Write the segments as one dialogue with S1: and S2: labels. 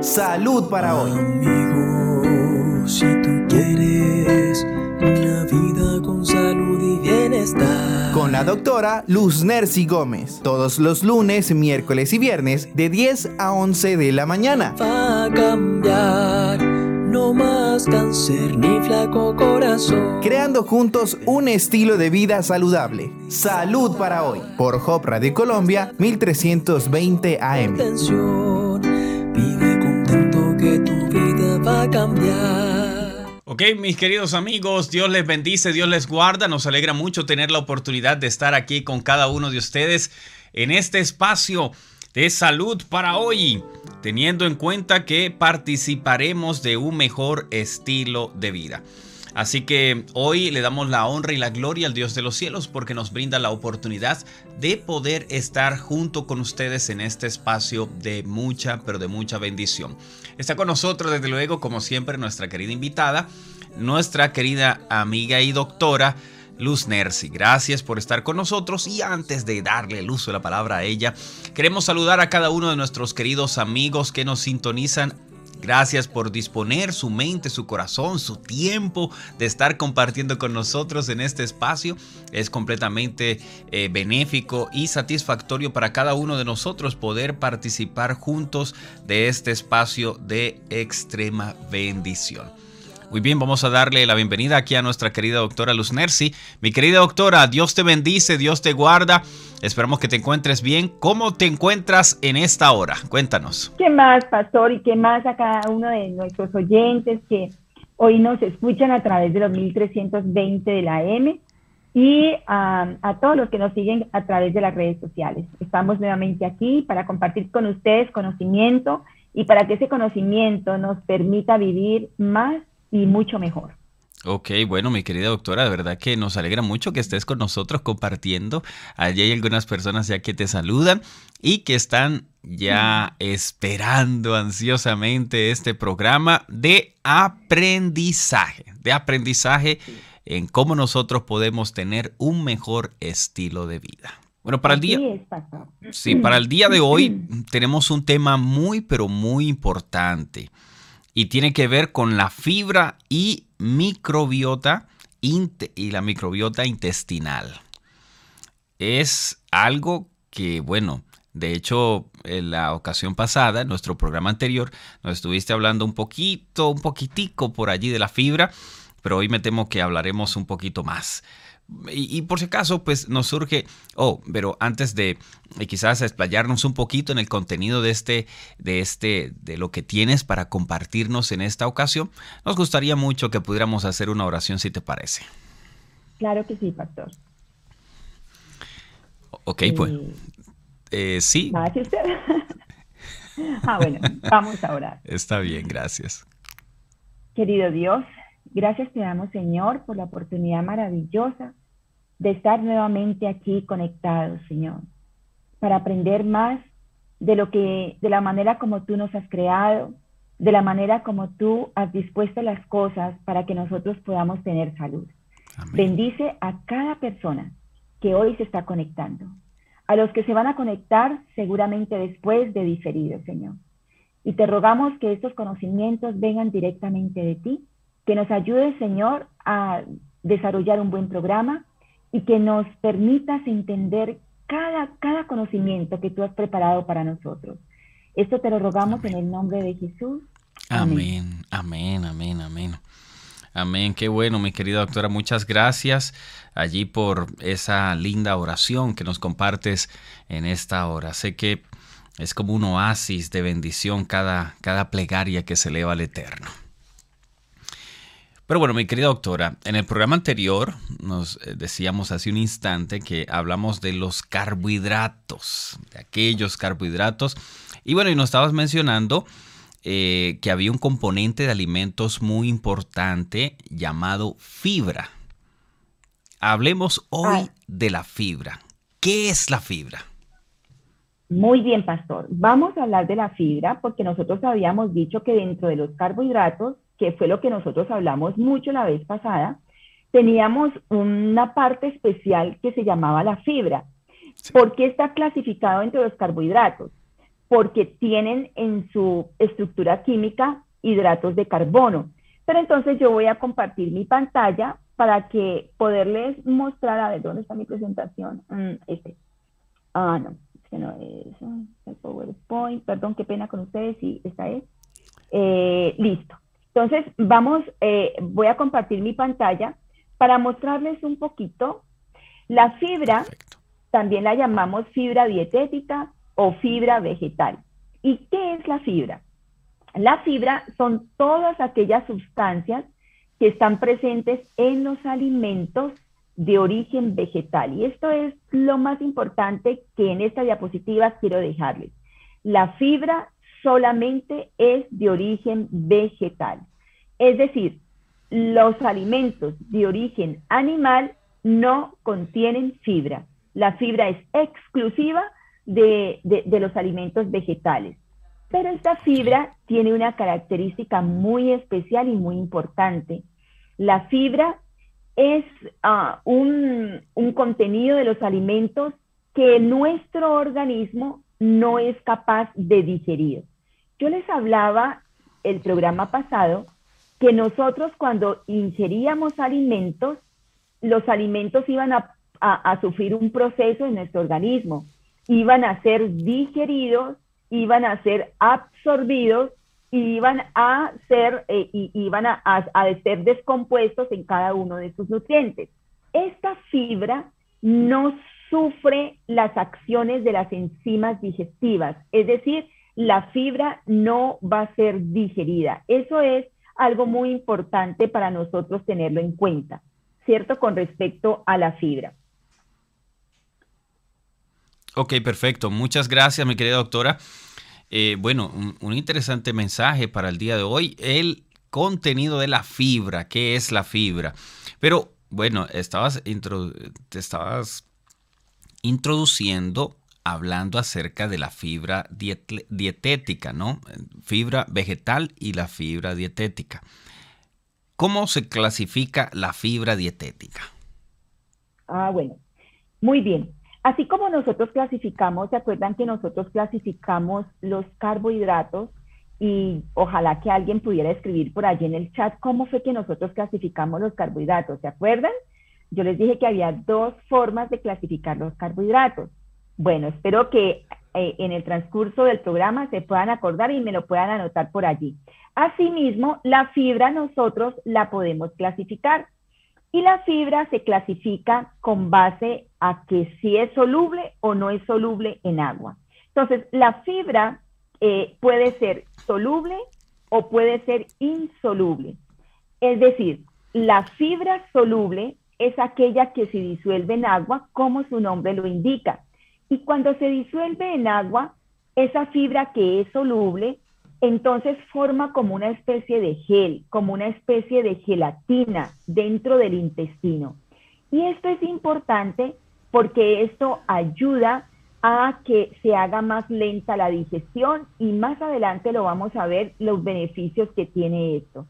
S1: Salud para hoy.
S2: Amigo, si tú quieres una vida con salud y bienestar.
S1: Con la doctora Luz Nercy Gómez. Todos los lunes, miércoles y viernes de 10 a 11 de la mañana.
S2: Va a cambiar, no más cáncer ni flaco corazón.
S1: Creando juntos un estilo de vida saludable. Salud para hoy. Por Hop Radio Colombia 1320 AM.
S2: Va a cambiar.
S3: Ok, mis queridos amigos, Dios les bendice, Dios les guarda. Nos alegra mucho tener la oportunidad de estar aquí con cada uno de ustedes en este espacio de salud para hoy, teniendo en cuenta que participaremos de un mejor estilo de vida. Así que hoy le damos la honra y la gloria al Dios de los cielos porque nos brinda la oportunidad de poder estar junto con ustedes en este espacio de mucha, pero de mucha bendición. Está con nosotros, desde luego, como siempre, nuestra querida invitada, nuestra querida amiga y doctora. Luz Nercy, gracias por estar con nosotros y antes de darle el uso de la palabra a ella, queremos saludar a cada uno de nuestros queridos amigos que nos sintonizan Gracias por disponer su mente, su corazón, su tiempo de estar compartiendo con nosotros en este espacio. Es completamente eh, benéfico y satisfactorio para cada uno de nosotros poder participar juntos de este espacio de extrema bendición. Muy bien, vamos a darle la bienvenida aquí a nuestra querida doctora Luz Nercy. Mi querida doctora, Dios te bendice, Dios te guarda. Esperamos que te encuentres bien. ¿Cómo te encuentras en esta hora? Cuéntanos.
S4: ¿Qué más, pastor? ¿Y qué más a cada uno de nuestros oyentes que hoy nos escuchan a través de los 1320 de la M? Y a, a todos los que nos siguen a través de las redes sociales. Estamos nuevamente aquí para compartir con ustedes conocimiento y para que ese conocimiento nos permita vivir más y mucho mejor.
S3: Ok, bueno, mi querida doctora, de verdad que nos alegra mucho que estés con nosotros compartiendo. Allí hay algunas personas ya que te saludan y que están ya esperando ansiosamente este programa de aprendizaje, de aprendizaje en cómo nosotros podemos tener un mejor estilo de vida. Bueno, para el día, sí, para el día de hoy tenemos un tema muy, pero muy importante y tiene que ver con la fibra y microbiota y la microbiota intestinal. Es algo que, bueno, de hecho, en la ocasión pasada, en nuestro programa anterior, nos estuviste hablando un poquito, un poquitico por allí de la fibra, pero hoy me temo que hablaremos un poquito más. Y, por si acaso, pues nos surge, oh, pero antes de, quizás explayarnos un poquito en el contenido de este, de este, de lo que tienes para compartirnos en esta ocasión, nos gustaría mucho que pudiéramos hacer una oración, si te parece.
S4: Claro que sí, pastor.
S3: Ok, pues. Eh, sí.
S4: usted? ah, bueno, vamos a orar.
S3: Está bien, gracias.
S4: Querido Dios, Gracias te damos, Señor, por la oportunidad maravillosa de estar nuevamente aquí conectados, Señor, para aprender más de lo que, de la manera como tú nos has creado, de la manera como tú has dispuesto las cosas para que nosotros podamos tener salud. Bendice a cada persona que hoy se está conectando, a los que se van a conectar seguramente después de diferido, Señor. Y te rogamos que estos conocimientos vengan directamente de ti que nos ayude, Señor, a desarrollar un buen programa y que nos permitas entender cada, cada conocimiento que tú has preparado para nosotros. Esto te lo rogamos en el nombre de Jesús.
S3: Amén, amén, amén, amén. Amén, qué bueno, mi querida doctora. Muchas gracias allí por esa linda oración que nos compartes en esta hora. Sé que es como un oasis de bendición cada, cada plegaria que se eleva al Eterno. Pero bueno, mi querida doctora, en el programa anterior nos eh, decíamos hace un instante que hablamos de los carbohidratos, de aquellos carbohidratos. Y bueno, y nos estabas mencionando eh, que había un componente de alimentos muy importante llamado fibra. Hablemos hoy de la fibra. ¿Qué es la fibra?
S4: Muy bien, pastor. Vamos a hablar de la fibra porque nosotros habíamos dicho que dentro de los carbohidratos que fue lo que nosotros hablamos mucho la vez pasada, teníamos una parte especial que se llamaba la fibra. ¿Por qué está clasificado entre los carbohidratos? porque tienen en su estructura química hidratos de carbono. Pero entonces yo voy a compartir mi pantalla para que poderles mostrar, a ver, ¿dónde está mi presentación? Mm, este. Ah, no, es que no es el PowerPoint, perdón, qué pena con ustedes, sí, esta es. Eh, listo. Entonces, vamos, eh, voy a compartir mi pantalla para mostrarles un poquito. La fibra, también la llamamos fibra dietética o fibra vegetal. ¿Y qué es la fibra? La fibra son todas aquellas sustancias que están presentes en los alimentos de origen vegetal. Y esto es lo más importante que en esta diapositiva quiero dejarles. La fibra solamente es de origen vegetal. Es decir, los alimentos de origen animal no contienen fibra. La fibra es exclusiva de, los alimentos vegetales. Pero esta fibra tiene una característica muy especial y muy importante. La fibra es ah, un, un contenido de los alimentos que nuestro organismo no es capaz de digerir. Yo les hablaba el programa pasado que nosotros cuando ingeríamos alimentos, los alimentos iban a, sufrir un proceso en nuestro organismo, iban a ser digeridos, iban a ser absorbidos y iban a ser, eh, iban a, a ser descompuestos en cada uno de sus nutrientes. Esta fibra no sufre las acciones de las enzimas digestivas, es decir, la fibra no va a ser digerida. Eso es algo muy importante para nosotros tenerlo en cuenta, ¿cierto? Con respecto a la fibra.
S3: Ok, perfecto. Muchas gracias, mi querida doctora. Eh, bueno, un, interesante mensaje para el día de hoy, el contenido de la fibra, ¿qué es la fibra? Pero bueno, estabas, te estabas introduciendo hablando acerca de la fibra dietética, ¿no? Fibra vegetal y la fibra dietética. ¿Cómo se clasifica la fibra dietética?
S4: Ah, bueno, muy bien. Así como nosotros clasificamos, ¿se acuerdan que nosotros clasificamos los carbohidratos? Y ojalá que alguien pudiera escribir por allí en el chat cómo fue que nosotros clasificamos los carbohidratos, ¿se acuerdan? Yo les dije que había dos formas de clasificar los carbohidratos. Bueno, espero que eh, en el transcurso del programa se puedan acordar y me lo puedan anotar por allí. Asimismo, la fibra nosotros la podemos clasificar y la fibra se clasifica con base a que si es soluble o no es soluble en agua. Entonces, la fibra eh, puede ser soluble o puede ser insoluble. Es decir, la fibra soluble es aquella que se disuelve en agua, como su nombre lo indica. Y cuando se disuelve en agua, esa fibra que es soluble, entonces forma como una especie de gel, como una especie de gelatina dentro del intestino. Y esto es importante porque esto ayuda a que se haga más lenta la digestión y más adelante lo vamos a ver los beneficios que tiene esto.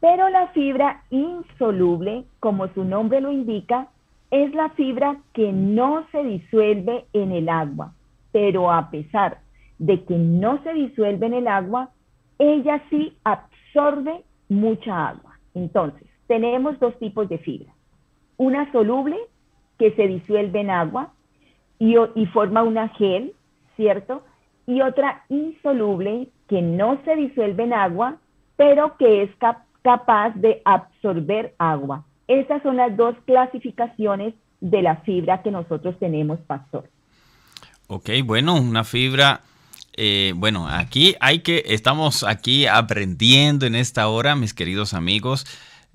S4: Pero la fibra insoluble, como su nombre lo indica, es la fibra que no se disuelve en el agua, pero a pesar de que no se disuelve en el agua, ella sí absorbe mucha agua. Entonces, tenemos dos tipos de fibra. Una soluble que se disuelve en agua y, forma una gel, ¿cierto? Y otra insoluble que no se disuelve en agua, pero que es capaz de absorber agua. Esas son las dos clasificaciones de la fibra que nosotros tenemos, pastor.
S3: Ok, bueno, una fibra, eh, bueno, aquí hay que, estamos aquí aprendiendo en esta hora, mis queridos amigos,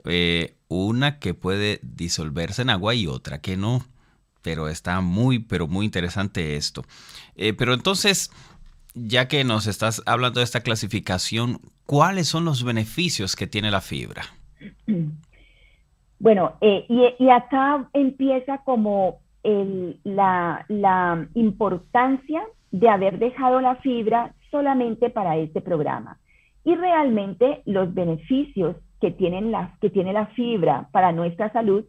S3: eh, una que puede disolverse en agua y otra que no, pero está muy, pero muy interesante esto. Eh, pero entonces, ya que nos estás hablando de esta clasificación, ¿cuáles son los beneficios que tiene la fibra?
S4: Bueno, eh, y, acá empieza como la, la, importancia de haber dejado la fibra solamente para este programa. Y realmente los beneficios que, tienen que tiene la fibra para nuestra salud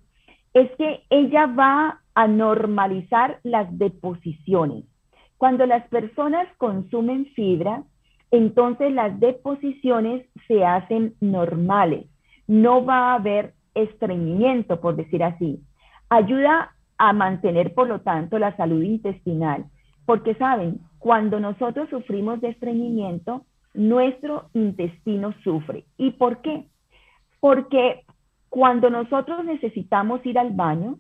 S4: es que ella va a normalizar las deposiciones. Cuando las personas consumen fibra, entonces las deposiciones se hacen normales. No va a haber estreñimiento, por decir así. Ayuda a mantener, por lo tanto, la salud intestinal. Porque, ¿saben? Cuando nosotros sufrimos de estreñimiento, nuestro intestino sufre. ¿Y por qué? Porque cuando nosotros necesitamos ir al baño,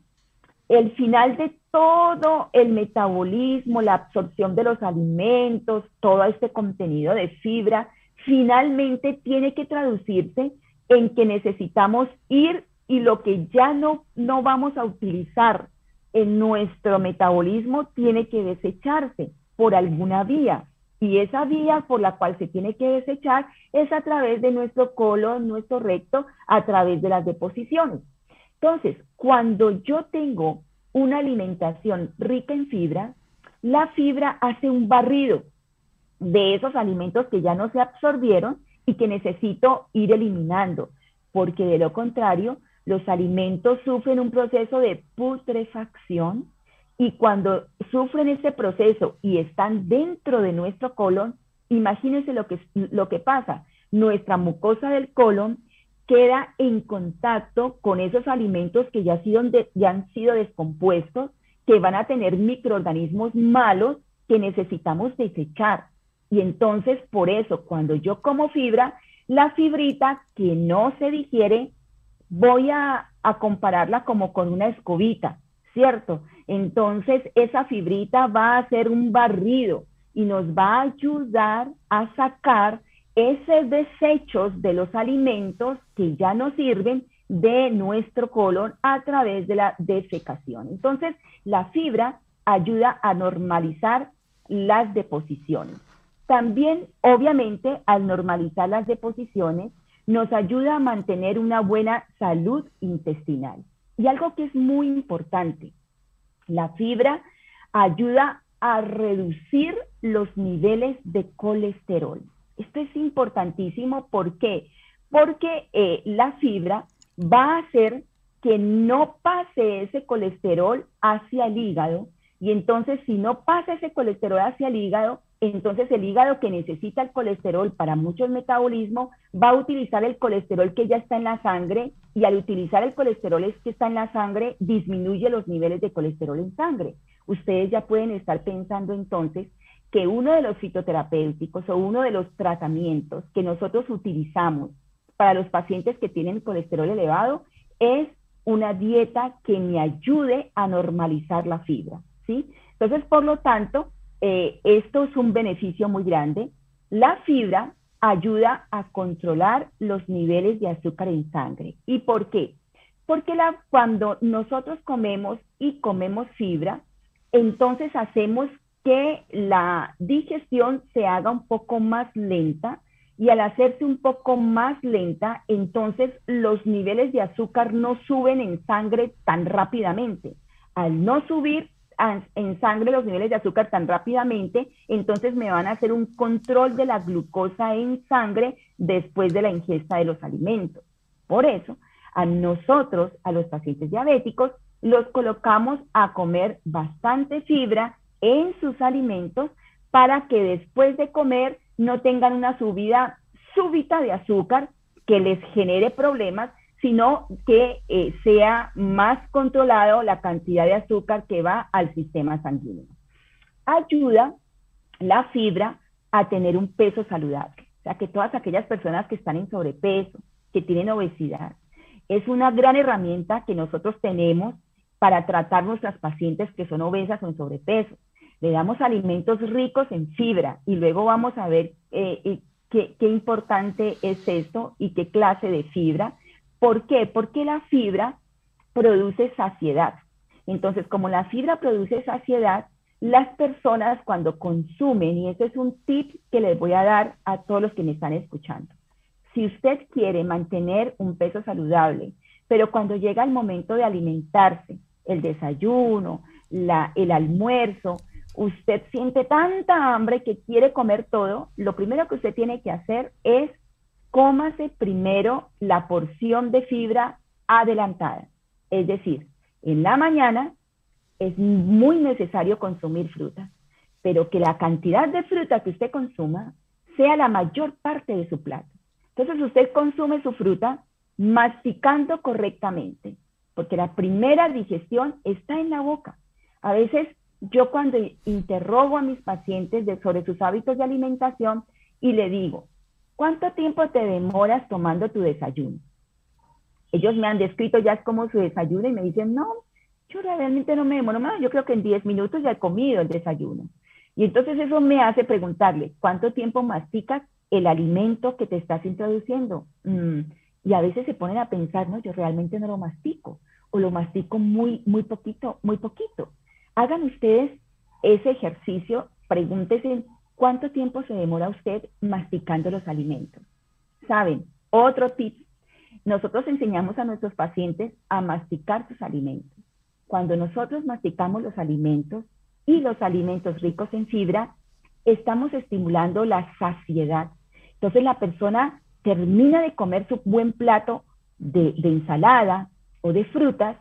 S4: el final de todo el metabolismo, la absorción de los alimentos, todo este contenido de fibra, finalmente tiene que traducirse en que necesitamos ir y lo que ya no, no vamos a utilizar en nuestro metabolismo tiene que desecharse por alguna vía. Y esa vía por la cual se tiene que desechar es a través de nuestro colon, nuestro recto, a través de las deposiciones. Entonces, cuando yo tengo una alimentación rica en fibra, la fibra hace un barrido de esos alimentos que ya no se absorbieron y que necesito ir eliminando, porque de lo contrario, los alimentos sufren un proceso de putrefacción y cuando sufren ese proceso y están dentro de nuestro colon, imagínense lo que, lo que pasa. Nuestra mucosa del colon queda en contacto con esos alimentos que ya, han sido descompuestos, que van a tener microorganismos malos que necesitamos desechar. Y entonces, por eso, cuando yo como fibra, la fibrita que no se digiere, voy a, a compararla como con una escobita, ¿cierto? Entonces, esa fibrita va a hacer un barrido y nos va a ayudar a sacar esos desechos de los alimentos que ya no sirven de nuestro colon a través de la defecación. Entonces, la fibra ayuda a normalizar las deposiciones. También, obviamente, al normalizar las deposiciones, nos ayuda a mantener una buena salud intestinal. Y algo que es muy importante, la fibra ayuda a reducir los niveles de colesterol. Esto es importantísimo. ¿Por qué? Porque eh, la fibra va a hacer que no pase ese colesterol hacia el hígado. Y entonces, si no pasa ese colesterol hacia el hígado, entonces el hígado que necesita el colesterol para muchos metabolismos va a utilizar el colesterol que ya está en la sangre y al utilizar el colesterol que está en la sangre disminuye los niveles de colesterol en sangre. Ustedes ya pueden estar pensando entonces que uno de los fitoterapéuticos o uno de los tratamientos que nosotros utilizamos para los pacientes que tienen colesterol elevado es una dieta que me ayude a normalizar la fibra, ¿sí? Entonces, por lo tanto, eh, esto es un beneficio muy grande. La fibra ayuda a controlar los niveles de azúcar en sangre. ¿Y por qué? Porque cuando nosotros comemos y comemos fibra, entonces hacemos que la digestión se haga un poco más lenta y al hacerse un poco más lenta, entonces los niveles de azúcar no suben en sangre tan rápidamente. Al no subir en sangre los niveles de azúcar tan rápidamente, entonces me van a hacer un control de la glucosa en sangre después de la ingesta de los alimentos. Por eso, a nosotros, a los pacientes diabéticos, los colocamos a comer bastante fibra en sus alimentos para que después de comer no tengan una subida súbita de azúcar que les genere problemas, sino que eh, sea más controlado la cantidad de azúcar que va al sistema sanguíneo. Ayuda la fibra a tener un peso saludable. O sea, que todas aquellas personas que están en sobrepeso, que tienen obesidad, es una gran herramienta que nosotros tenemos para tratar nuestras pacientes que son obesas o en sobrepeso le damos alimentos ricos en fibra y luego vamos a ver eh, eh, qué, qué, importante es esto y qué clase de fibra. ¿Por qué? Porque la fibra produce saciedad. Entonces, como la fibra produce saciedad, las personas cuando consumen, y ese es un tip que les voy a dar a todos los que me están escuchando, si usted quiere mantener un peso saludable, pero cuando llega el momento de alimentarse, el desayuno, la, el almuerzo, usted siente tanta hambre que quiere comer todo, lo primero que usted tiene que hacer es cómase primero la porción de fibra adelantada. Es decir, en la mañana es muy necesario consumir frutas, pero que la cantidad de fruta que usted consuma sea la mayor parte de su plato. Entonces usted consume su fruta masticando correctamente, porque la primera digestión está en la boca. A veces yo cuando interrogo a mis pacientes sobre sus hábitos de alimentación y le digo, ¿cuánto tiempo te demoras tomando tu desayuno? Ellos me han descrito ya como su desayuno y me dicen, no, yo realmente no me demoro más, yo creo que en 10 minutos ya he comido el desayuno. Y entonces eso me hace preguntarle, ¿cuánto tiempo masticas el alimento que te estás introduciendo? Mm, y a veces se ponen a pensar, no, yo realmente no lo mastico, o lo mastico muy, muy poquito, muy poquito. Hagan ustedes ese ejercicio, pregúntense cuánto tiempo se demora usted masticando los alimentos. Saben, otro tip, nosotros enseñamos a nuestros pacientes a masticar sus alimentos. Cuando nosotros masticamos los alimentos y los alimentos ricos en fibra, estamos estimulando la saciedad. Entonces la persona termina de comer su buen plato de, ensalada o de frutas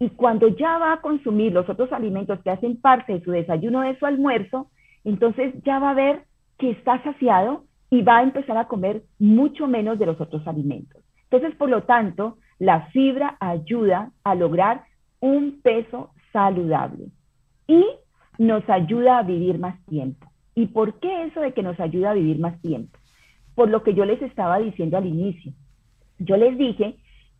S4: y cuando ya va a consumir los otros alimentos que hacen parte de su desayuno de su almuerzo, entonces ya va a ver que está saciado y va a empezar a comer mucho menos de los otros alimentos. Entonces, por lo tanto, la fibra ayuda a lograr un peso saludable y nos ayuda a vivir más tiempo. ¿Y por qué eso de que nos ayuda a vivir más tiempo? Por lo que yo les estaba diciendo al inicio. Yo les dije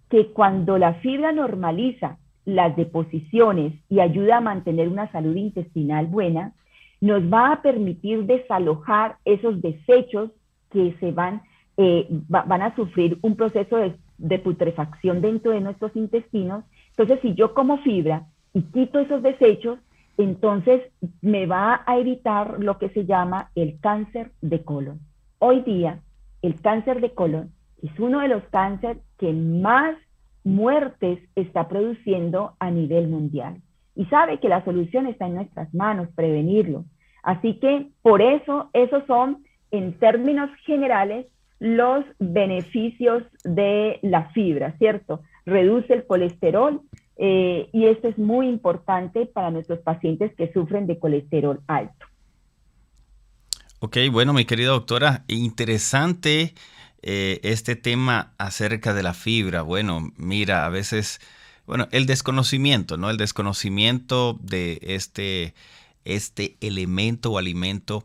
S4: que cuando la fibra normaliza las deposiciones y ayuda a mantener una salud intestinal buena, nos va a permitir desalojar esos desechos que se van, eh, van a sufrir un proceso de, de putrefacción dentro de nuestros intestinos entonces, si yo como fibra y quito esos desechos, entonces me va a evitar lo que se llama el cáncer de colon. Hoy día, el cáncer de colon es uno de los cánceres que más muertes está produciendo a nivel mundial. Y sabe que la solución está en nuestras manos, prevenirlo. Así que por eso, esos son, en términos generales, los beneficios de la fibra, ¿cierto? reduce el colesterol eh, y esto es muy importante para nuestros pacientes que sufren de colesterol alto.
S3: Ok, bueno, mi querida doctora, interesante eh, este tema acerca de la fibra. Bueno, mira, a veces, bueno, el desconocimiento, ¿no? El desconocimiento de este, este elemento o alimento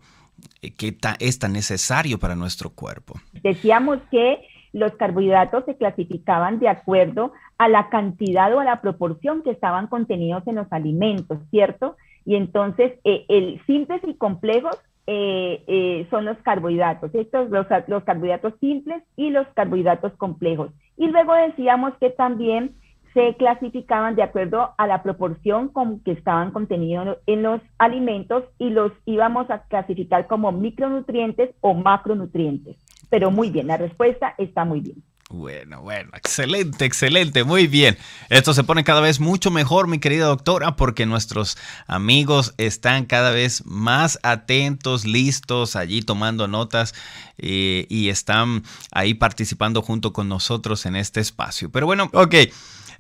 S3: eh, que es tan necesario para nuestro cuerpo.
S4: Decíamos que los carbohidratos se clasificaban de acuerdo a la cantidad o a la proporción que estaban contenidos en los alimentos, ¿cierto? Y entonces, eh, el simples y complejos eh, eh, son los carbohidratos, estos, los, los, carbohidratos simples y los carbohidratos complejos. Y luego decíamos que también se clasificaban de acuerdo a la proporción con que estaban contenidos en los alimentos y los íbamos a clasificar como micronutrientes o macronutrientes pero muy bien, la respuesta está muy bien.
S3: Bueno, bueno, excelente, excelente, muy bien. Esto se pone cada vez mucho mejor, mi querida doctora, porque nuestros amigos están cada vez más atentos, listos, allí tomando notas eh, y están ahí participando junto con nosotros en este espacio. Pero bueno, ok.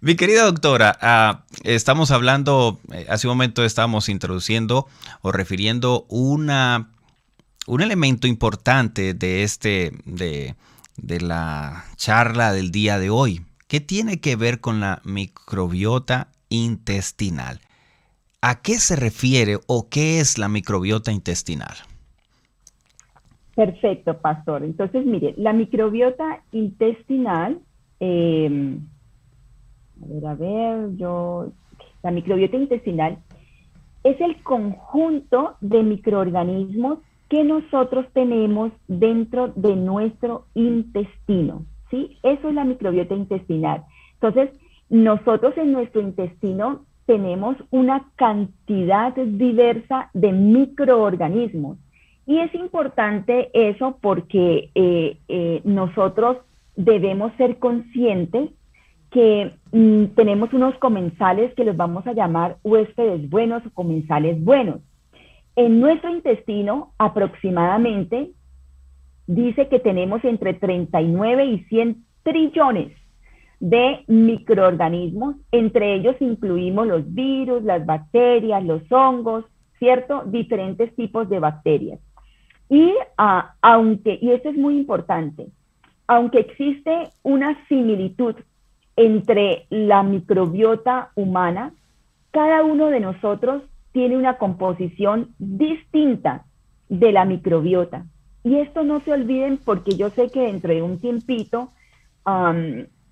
S3: Mi querida doctora, ah, estamos hablando, eh, hace un momento estábamos introduciendo o refiriendo una un elemento importante de este de, la charla del día de hoy, que tiene que ver con la microbiota intestinal. ¿A qué se refiere o qué es la microbiota intestinal?
S4: Perfecto, pastor. Entonces, mire, la microbiota intestinal, em, a ver, a ver, yo, la microbiota intestinal es el conjunto de microorganismos que nosotros tenemos dentro de nuestro intestino. ¿sí? Eso es la microbiota intestinal. Entonces, nosotros en nuestro intestino tenemos una cantidad diversa de microorganismos. Y es importante eso porque eh, eh, nosotros debemos ser conscientes que mm, tenemos unos comensales que los vamos a llamar huéspedes buenos o comensales buenos. En nuestro intestino aproximadamente dice que tenemos entre 39 y 100 trillones de microorganismos, entre ellos incluimos los virus, las bacterias, los hongos, ¿cierto? Diferentes tipos de bacterias. Y ah, aunque, y esto es muy importante, aunque existe una similitud entre la microbiota humana, cada uno de nosotros tiene una composición distinta de la microbiota. Y esto no se olviden porque yo sé que dentro de un tiempito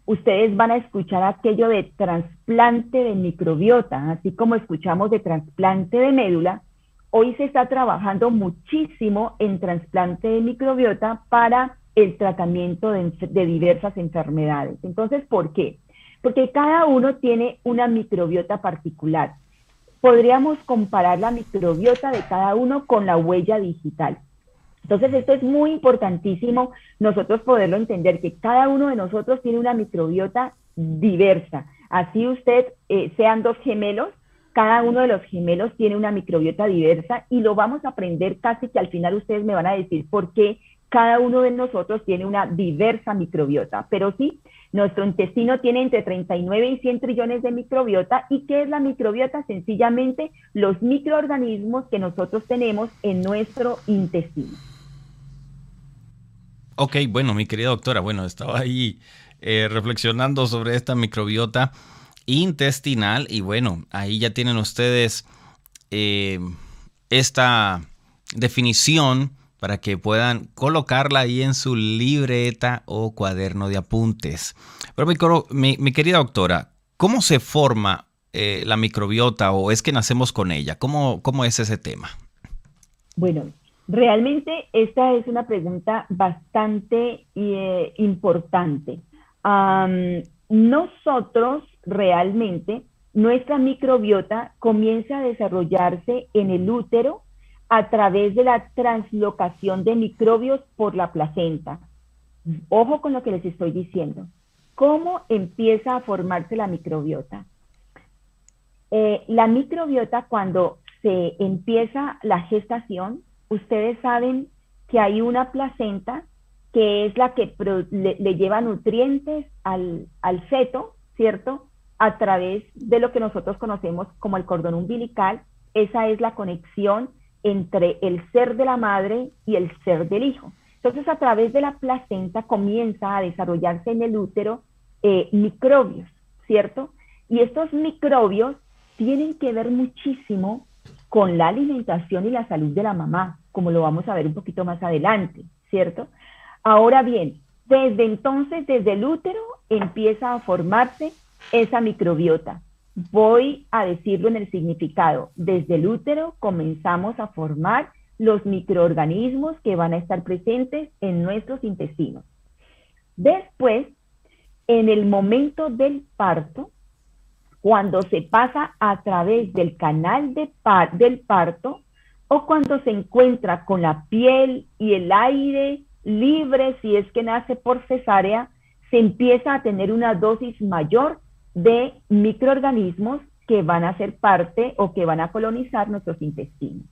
S4: ustedes van a escuchar aquello de trasplante de microbiota, así como escuchamos de trasplante de médula. Hoy se está trabajando muchísimo en trasplante de microbiota para el tratamiento de, de diversas enfermedades. Entonces, ¿por qué? Porque cada uno tiene una microbiota particular. Podríamos comparar la microbiota de cada uno con la huella digital. Entonces, esto es muy importantísimo nosotros poderlo entender, que cada uno de nosotros tiene una microbiota diversa. Así usted eh, sean dos gemelos, cada uno de los gemelos tiene una microbiota diversa y lo vamos a aprender casi que al final ustedes me van a decir por qué cada uno de nosotros tiene una diversa microbiota. Pero sí, nuestro intestino tiene entre 39 y 100 trillones de microbiota. ¿Y qué es la microbiota? Sencillamente los microorganismos que nosotros tenemos en nuestro intestino.
S3: Ok, bueno, mi querida doctora, bueno, estaba ahí eh, reflexionando sobre esta microbiota intestinal y bueno, ahí ya tienen ustedes eh, esta definición para que puedan colocarla ahí en su libreta o cuaderno de apuntes. Pero mi, querida doctora, ¿cómo se forma eh, la microbiota o es que nacemos con ella? ¿Cómo, cómo es ese tema?
S4: Bueno, Realmente esta es una pregunta bastante eh, importante. nosotros realmente, nuestra microbiota comienza a desarrollarse en el útero a través de la translocación de microbios por la placenta. Ojo con lo que les estoy diciendo. ¿Cómo empieza a formarse la microbiota? Eh, la microbiota cuando se empieza la gestación, ustedes saben que hay una placenta que es la que le, lleva nutrientes al, feto, ¿cierto? A través de lo que nosotros conocemos como el cordón umbilical. Esa es la conexión entre el ser de la madre y el ser del hijo. Entonces, a través de la placenta comienza a desarrollarse en el útero eh, microbios, ¿cierto? Y estos microbios tienen que ver muchísimo con la alimentación y la salud de la mamá como lo vamos a ver un poquito más adelante, ¿cierto? Ahora bien, desde entonces, desde el útero, empieza a formarse esa microbiota. Voy a decirlo en el significado. Desde el útero comenzamos a formar los microorganismos que van a estar presentes en nuestros intestinos. Después, en el momento del parto, cuando se pasa a través del canal de del parto, o cuando se encuentra con la piel y el aire libre, si es que nace por cesárea, se empieza a tener una dosis mayor de microorganismos que van a ser parte o que van a colonizar nuestros intestinos.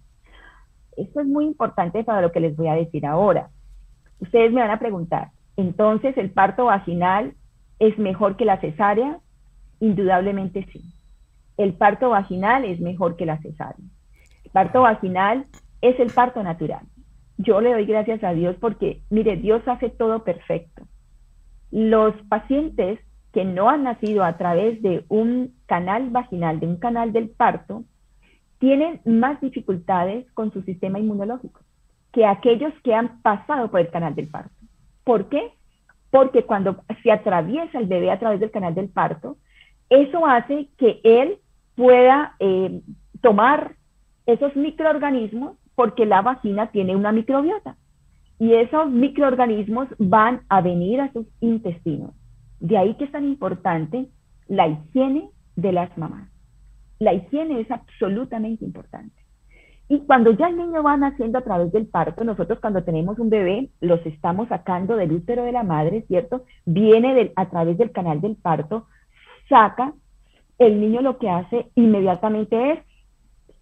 S4: Esto es muy importante para lo que les voy a decir ahora. Ustedes me van a preguntar, entonces el parto vaginal es mejor que la cesárea? Indudablemente sí. El parto vaginal es mejor que la cesárea parto vaginal es el parto natural. Yo le doy gracias a Dios porque, mire, Dios hace todo perfecto. Los pacientes que no han nacido a través de un canal vaginal, de un canal del parto, tienen más dificultades con su sistema inmunológico que aquellos que han pasado por el canal del parto. ¿Por qué? Porque cuando se atraviesa el bebé a través del canal del parto, eso hace que él pueda eh, tomar esos microorganismos porque la vagina tiene una microbiota y esos microorganismos van a venir a sus intestinos. De ahí que es tan importante la higiene de las mamás. La higiene es absolutamente importante. Y cuando ya el niño va naciendo a través del parto, nosotros cuando tenemos un bebé, los estamos sacando del útero de la madre, ¿cierto? Viene a través del canal del parto, saca, el niño lo que hace inmediatamente es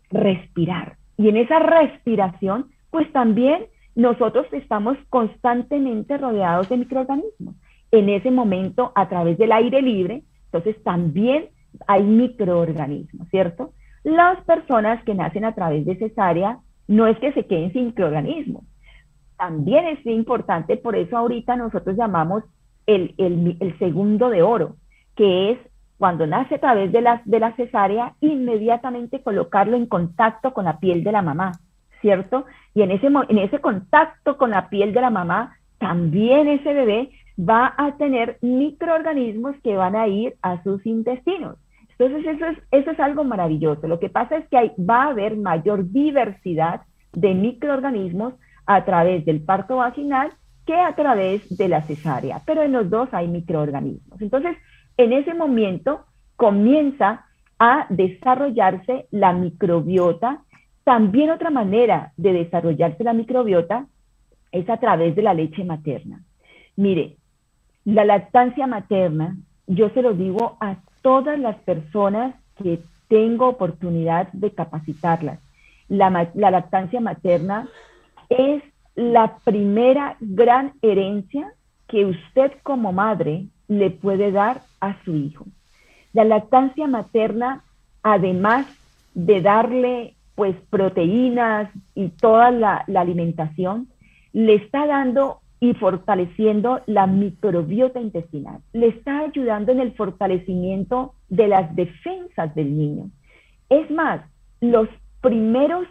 S4: respirar. Y en esa respiración, pues también nosotros estamos constantemente rodeados de microorganismos. En ese momento, a través del aire libre, entonces también hay microorganismos, ¿cierto? Las personas que nacen a través de cesárea no es que se queden sin microorganismos. También es importante, por eso ahorita nosotros llamamos el, segundo de oro, que es cuando nace a través de la, de la cesárea, inmediatamente colocarlo en contacto con la piel de la mamá, ¿cierto? Y en ese, en ese contacto con la piel de la mamá, también ese bebé va a tener microorganismos que van a ir a sus intestinos. Entonces, eso es, eso es algo maravilloso. Lo que pasa es que va a haber mayor diversidad de microorganismos a través del parto vaginal que a través de la cesárea, pero en los dos hay microorganismos. Entonces, en ese momento comienza a desarrollarse la microbiota. También otra manera de desarrollarse la microbiota es a través de la leche materna. Mire, la lactancia materna, yo se lo digo a todas las personas que tengo oportunidad de capacitarlas. La, lactancia materna es la primera gran herencia que usted como madre le puede dar a su hijo. La lactancia materna, además de darle pues proteínas y toda la, la alimentación, le está dando y fortaleciendo la microbiota intestinal. Le está ayudando en el fortalecimiento de las defensas del niño. Es más, los primeros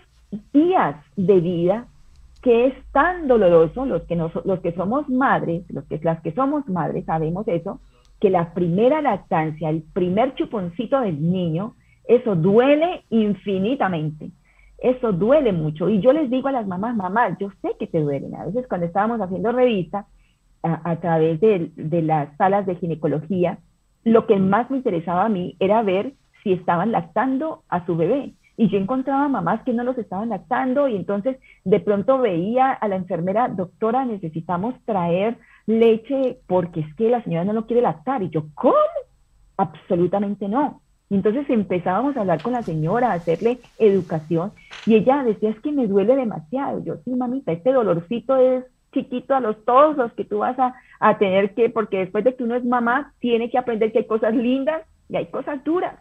S4: días de vida, que es tan doloroso, los que, los que somos madres, los que, las que somos madres sabemos eso, que la primera lactancia, el primer chuponcito del niño, eso duele infinitamente. Eso duele mucho. Y yo les digo a las mamás, mamás, yo sé que te duelen. A veces cuando estábamos haciendo revista a, través de, de, las salas de ginecología, lo que más me interesaba a mí era ver si estaban lactando a su bebé. Y yo encontraba mamás que no los estaban lactando y entonces de pronto veía a la enfermera, doctora, necesitamos traer leche porque es que la señora no lo quiere lactar. Y yo, ¿cómo? Absolutamente no. Y entonces empezábamos a hablar con la señora, a hacerle educación, y ella decía, es que me duele demasiado. Yo, sí, mamita, este dolorcito es chiquito a los todos los que tú vas a, a tener que, porque después de que uno es mamá, tiene que aprender que hay cosas lindas y hay cosas duras.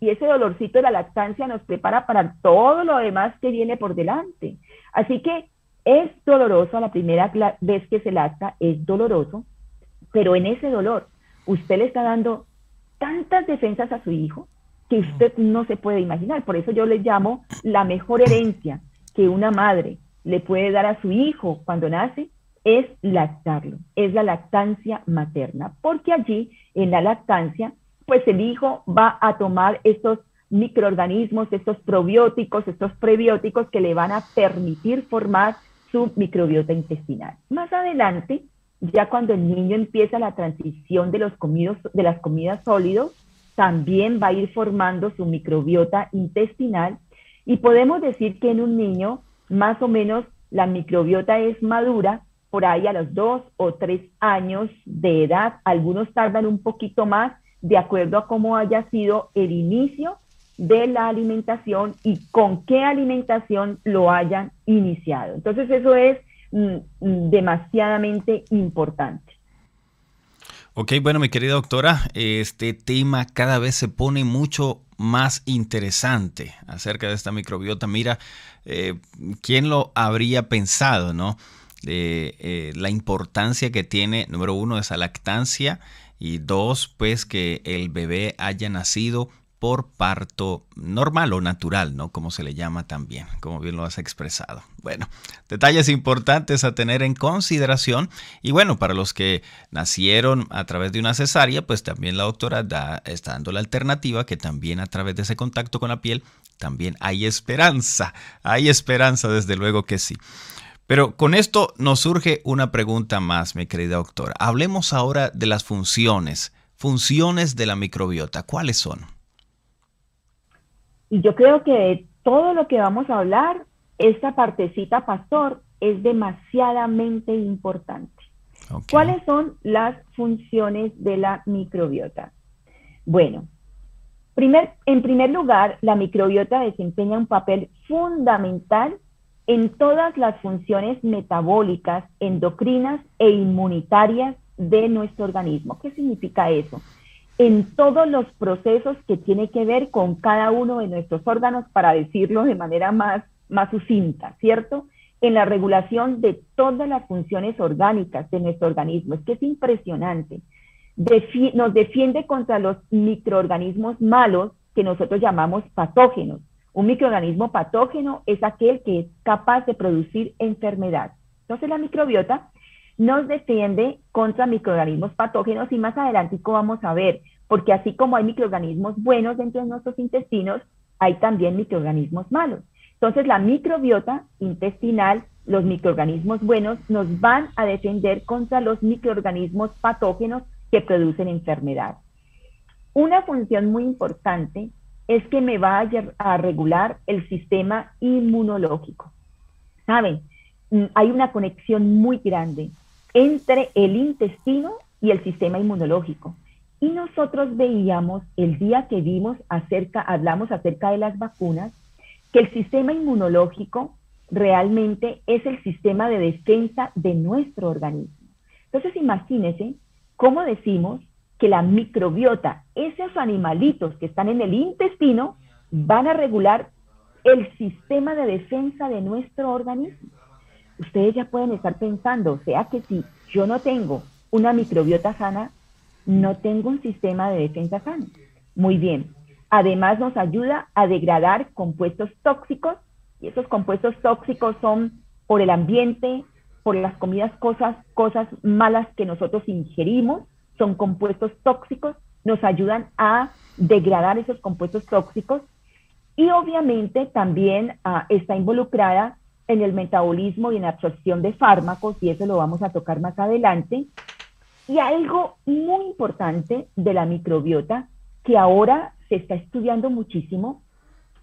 S4: Y ese dolorcito de la lactancia nos prepara para todo lo demás que viene por delante. Así que es doloroso, la primera vez que se lacta es doloroso, pero en ese dolor usted le está dando tantas defensas a su hijo que usted no se puede imaginar. Por eso yo le llamo la mejor herencia que una madre le puede dar a su hijo cuando nace es lactarlo, es la lactancia materna, porque allí en la lactancia, pues el hijo va a tomar estos microorganismos, estos probióticos, estos prebióticos que le van a permitir formar su microbiota intestinal. Más adelante, ya cuando el niño empieza la transición de, los comidos, de las comidas sólidos, también va a ir formando su microbiota intestinal y podemos decir que en un niño más o menos la microbiota es madura por ahí a los dos o tres años de edad. Algunos tardan un poquito más de acuerdo a cómo haya sido el inicio de la alimentación y con qué alimentación lo hayan iniciado. Entonces eso es demasiadamente importante.
S3: Ok, bueno, mi querida doctora, este tema cada vez se pone mucho más interesante acerca de esta microbiota. Mira, eh, ¿quién lo habría pensado, no? Eh, la importancia que tiene, número uno, esa lactancia y dos, pues que el bebé haya nacido por parto normal o natural, ¿no? Como se le llama también, como bien lo has expresado. Bueno, detalles importantes a tener en consideración. Y bueno, para los que nacieron a través de una cesárea, pues también la doctora está dando la alternativa que también a través de ese contacto con la piel, también hay esperanza. Hay esperanza, desde luego que sí. Pero con esto nos surge una pregunta más, mi querida doctora. Hablemos ahora de las funciones, funciones de la microbiota. ¿Cuáles son?
S4: Y yo creo que todo lo que vamos a hablar, esta partecita, pastor, es demasiadamente importante. ¿Cuáles son las funciones de la microbiota? Bueno, primer, en primer lugar, la microbiota desempeña un papel fundamental en todas las funciones metabólicas, endocrinas e inmunitarias de nuestro organismo. ¿Qué significa eso? En todos los procesos que tiene que ver con cada uno de nuestros órganos, para decirlo de manera más, más sucinta, ¿cierto? En la regulación de todas las funciones orgánicas de nuestro organismo. Es que es impresionante. nos defiende contra los microorganismos malos que nosotros llamamos patógenos. Un microorganismo patógeno es aquel que es capaz de producir enfermedad. Entonces la microbiota nos defiende contra microorganismos patógenos y más adelante vamos a ver, porque así como hay microorganismos buenos dentro de nuestros intestinos, hay también microorganismos malos. Entonces la microbiota intestinal, los microorganismos buenos, nos van a defender contra los microorganismos patógenos que producen enfermedad. Una función muy importante es que me va a, regular el sistema inmunológico. Saben, mm, hay una conexión muy grande entre el intestino y el sistema inmunológico. Y nosotros veíamos el día que vimos acerca, hablamos acerca de las vacunas, que el sistema inmunológico realmente es el sistema de defensa de nuestro organismo. Entonces imagínense cómo decimos que la microbiota, esos animalitos que están en el intestino, van a regular el sistema de defensa de nuestro organismo ustedes ya pueden estar pensando, o sea que si yo no tengo una microbiota sana, no tengo un sistema de defensa sano. Muy bien. Además nos ayuda a degradar compuestos tóxicos y esos compuestos tóxicos son por el ambiente, por las comidas, cosas, cosas malas que nosotros ingerimos, son compuestos tóxicos, nos ayudan a degradar esos compuestos tóxicos y obviamente también ah, está involucrada en el metabolismo y en la absorción de fármacos, y eso lo vamos a tocar más adelante. Y algo muy importante de la microbiota que ahora se está estudiando muchísimo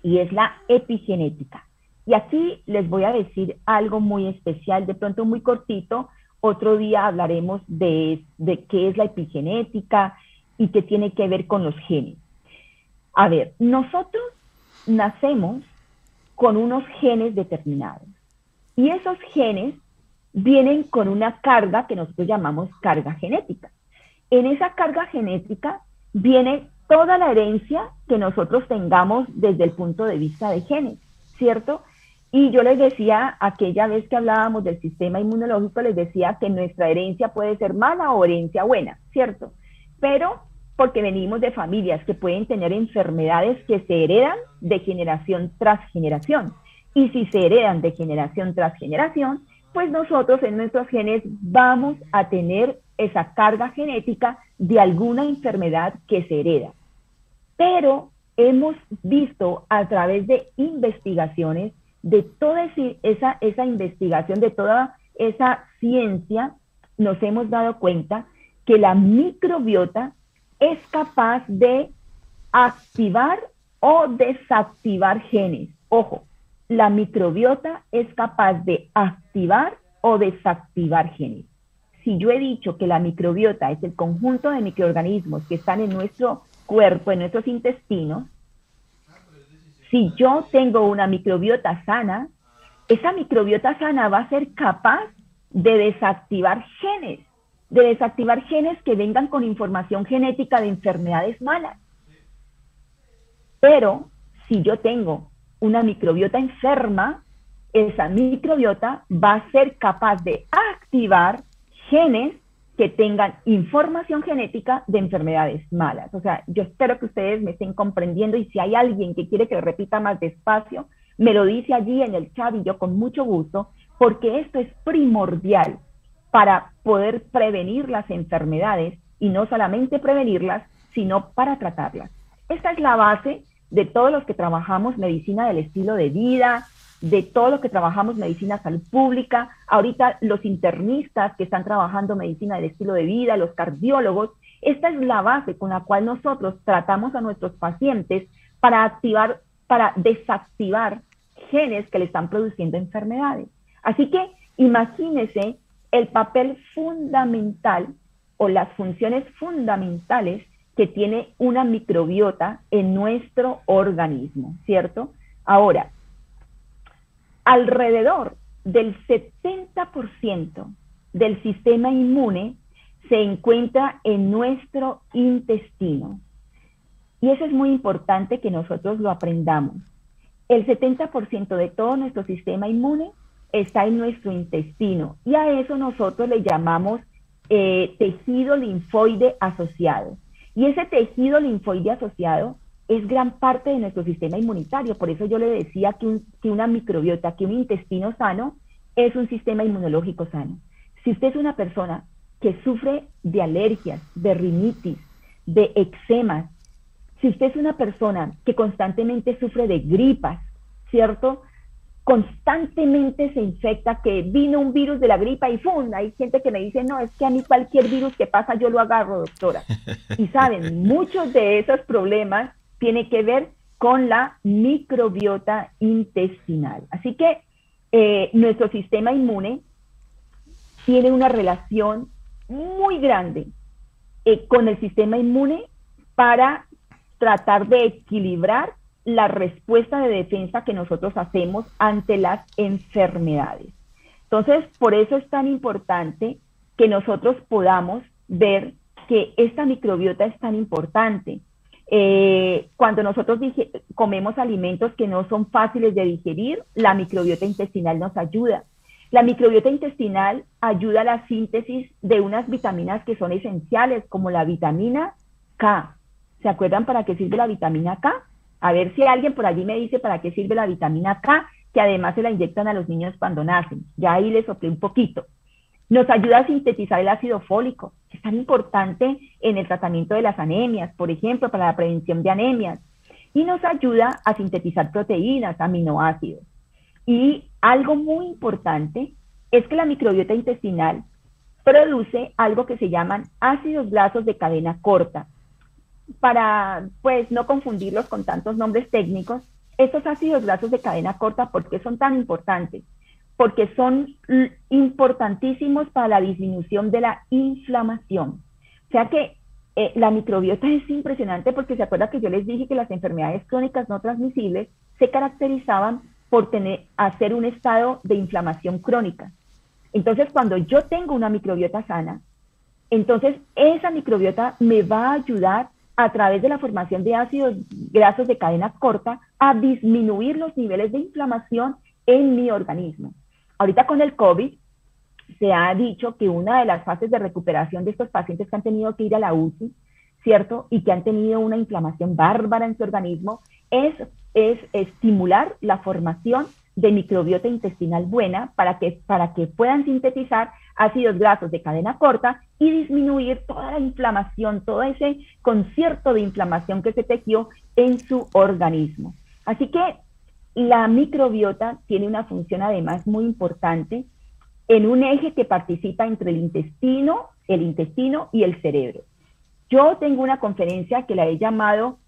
S4: y es la epigenética. Y aquí les voy a decir algo muy especial, de pronto muy cortito. Otro día hablaremos de, de qué es la epigenética y qué tiene que ver con los genes. A ver, nosotros nacemos con unos genes determinados. Y esos genes vienen con una carga que nosotros llamamos carga genética. En esa carga genética viene toda la herencia que nosotros tengamos desde el punto de vista de genes, ¿cierto? Y yo les decía, aquella vez que hablábamos del sistema inmunológico, les decía que nuestra herencia puede ser mala o herencia buena, ¿cierto? Pero porque venimos de familias que pueden tener enfermedades que se heredan de generación tras generación. Y si se heredan de generación tras generación, pues nosotros en nuestros genes vamos a tener esa carga genética de alguna enfermedad que se hereda. Pero hemos visto a través de investigaciones, de toda esa, esa investigación, de toda esa ciencia, nos hemos dado cuenta que la microbiota es capaz de activar o desactivar genes. Ojo, la microbiota es capaz de activar o desactivar genes. Si yo he dicho que la microbiota es el conjunto de microorganismos que están en nuestro cuerpo, en nuestros intestinos, si yo tengo una microbiota sana, esa microbiota sana va a ser capaz de desactivar genes de desactivar genes que vengan con información genética de enfermedades malas. Pero si yo tengo una microbiota enferma, esa microbiota va a ser capaz de activar genes que tengan información genética de enfermedades malas. O sea, yo espero que ustedes me estén comprendiendo y si hay alguien que quiere que lo repita más despacio, me lo dice allí en el chat y yo con mucho gusto, porque esto es primordial para poder prevenir las enfermedades y no solamente prevenirlas, sino para tratarlas. Esta es la base de todos los que trabajamos medicina del estilo de vida, de todos los que trabajamos medicina salud pública, ahorita los internistas que están trabajando medicina del estilo de vida, los cardiólogos, esta es la base con la cual nosotros tratamos a nuestros pacientes para activar, para desactivar genes que le están produciendo enfermedades. Así que imagínese el papel fundamental o las funciones fundamentales que tiene una microbiota en nuestro organismo, ¿cierto? Ahora, alrededor del 70% del sistema inmune se encuentra en nuestro intestino. Y eso es muy importante que nosotros lo aprendamos. El 70% de todo nuestro sistema inmune está en nuestro intestino y a eso nosotros le llamamos eh, tejido linfoide asociado. Y ese tejido linfoide asociado es gran parte de nuestro sistema inmunitario. Por eso yo le decía que, una microbiota, que un intestino sano es un sistema inmunológico sano. Si usted es una persona que sufre de alergias, de rinitis, de eczemas, si usted es una persona que constantemente sufre de gripas, ¿cierto? Constantemente se infecta, que vino un virus de la gripa y ¡fum! Hay gente que me dice, no, es que a mí cualquier virus que pasa yo lo agarro, doctora. Y saben, muchos de esos problemas tienen que ver con la microbiota intestinal. Así que eh, nuestro sistema inmune tiene una relación muy grande eh, con el sistema inmune para tratar de equilibrar la respuesta de defensa que nosotros hacemos ante las enfermedades. Entonces, por eso es tan importante que nosotros podamos ver que esta microbiota es tan importante. Eh, cuando nosotros comemos alimentos que no son fáciles de digerir, la microbiota intestinal nos ayuda. La microbiota intestinal ayuda a la síntesis de unas vitaminas que son esenciales, como la vitamina K. ¿Se acuerdan para qué sirve la vitamina K? A ver si alguien por allí me dice para qué sirve la vitamina K, que además se la inyectan a los niños cuando nacen. Ya ahí les soplé un poquito. Nos ayuda a sintetizar el ácido fólico, que es tan importante en el tratamiento de las anemias, por ejemplo, para la prevención de anemias. Y nos ayuda a sintetizar proteínas, aminoácidos. Y algo muy importante es que la microbiota intestinal produce algo que se llaman ácidos grasos de cadena corta. Para pues no confundirlos con tantos nombres técnicos, estos ácidos grasos de cadena corta, ¿por qué son tan importantes? Porque son importantísimos para la disminución de la inflamación. O sea que eh, la microbiota es impresionante porque se acuerda que yo les dije que las enfermedades crónicas no transmisibles se caracterizaban por tener, hacer un estado de inflamación crónica. Entonces, cuando yo tengo una microbiota sana, entonces esa microbiota me va a ayudar a través de la formación de ácidos grasos de cadena corta a disminuir los niveles de inflamación en mi organismo. Ahorita con el COVID se ha dicho que una de las fases de recuperación de estos pacientes que han tenido que ir a la UCI, ¿cierto? Y que han tenido una inflamación bárbara en su organismo, es es estimular la formación de microbiota intestinal buena para que, para que puedan sintetizar ácidos grasos de cadena corta y disminuir toda la inflamación, todo ese concierto de inflamación que se tejió en su organismo. Así que la microbiota tiene una función además muy importante en un eje que participa entre el intestino, el intestino y el cerebro. Yo tengo una conferencia que la he llamado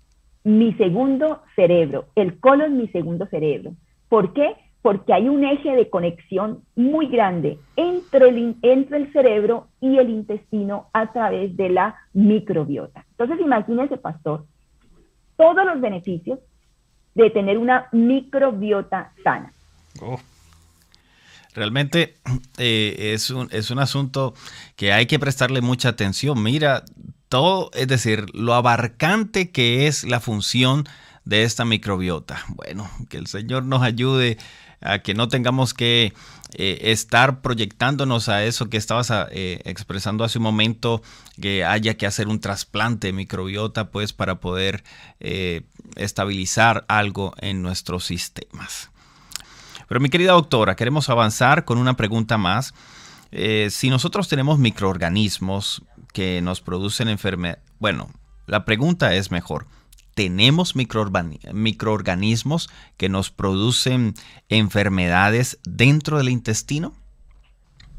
S4: mi segundo cerebro, el colon mi segundo cerebro. ¿Por qué? Porque hay un eje de conexión muy grande entre el, entre el cerebro y el intestino a través de la microbiota. Entonces, imagínese, pastor, todos los beneficios de tener una microbiota sana. Oh.
S3: Realmente eh, es, un, es un asunto que hay que prestarle mucha atención. Mira, todo, es decir, lo abarcante que es la función de esta microbiota. Bueno, que el Señor nos ayude a que no tengamos que eh, estar proyectándonos a eso que estabas ah, eh, expresando hace un momento, que haya que hacer un trasplante de microbiota, pues para poder eh, estabilizar algo en nuestros sistemas. Pero mi querida doctora, queremos avanzar con una pregunta más. si nosotros tenemos microorganismos, que nos producen enfermedades. Bueno, la pregunta es mejor. ¿Tenemos microorganismos que nos producen enfermedades dentro del intestino?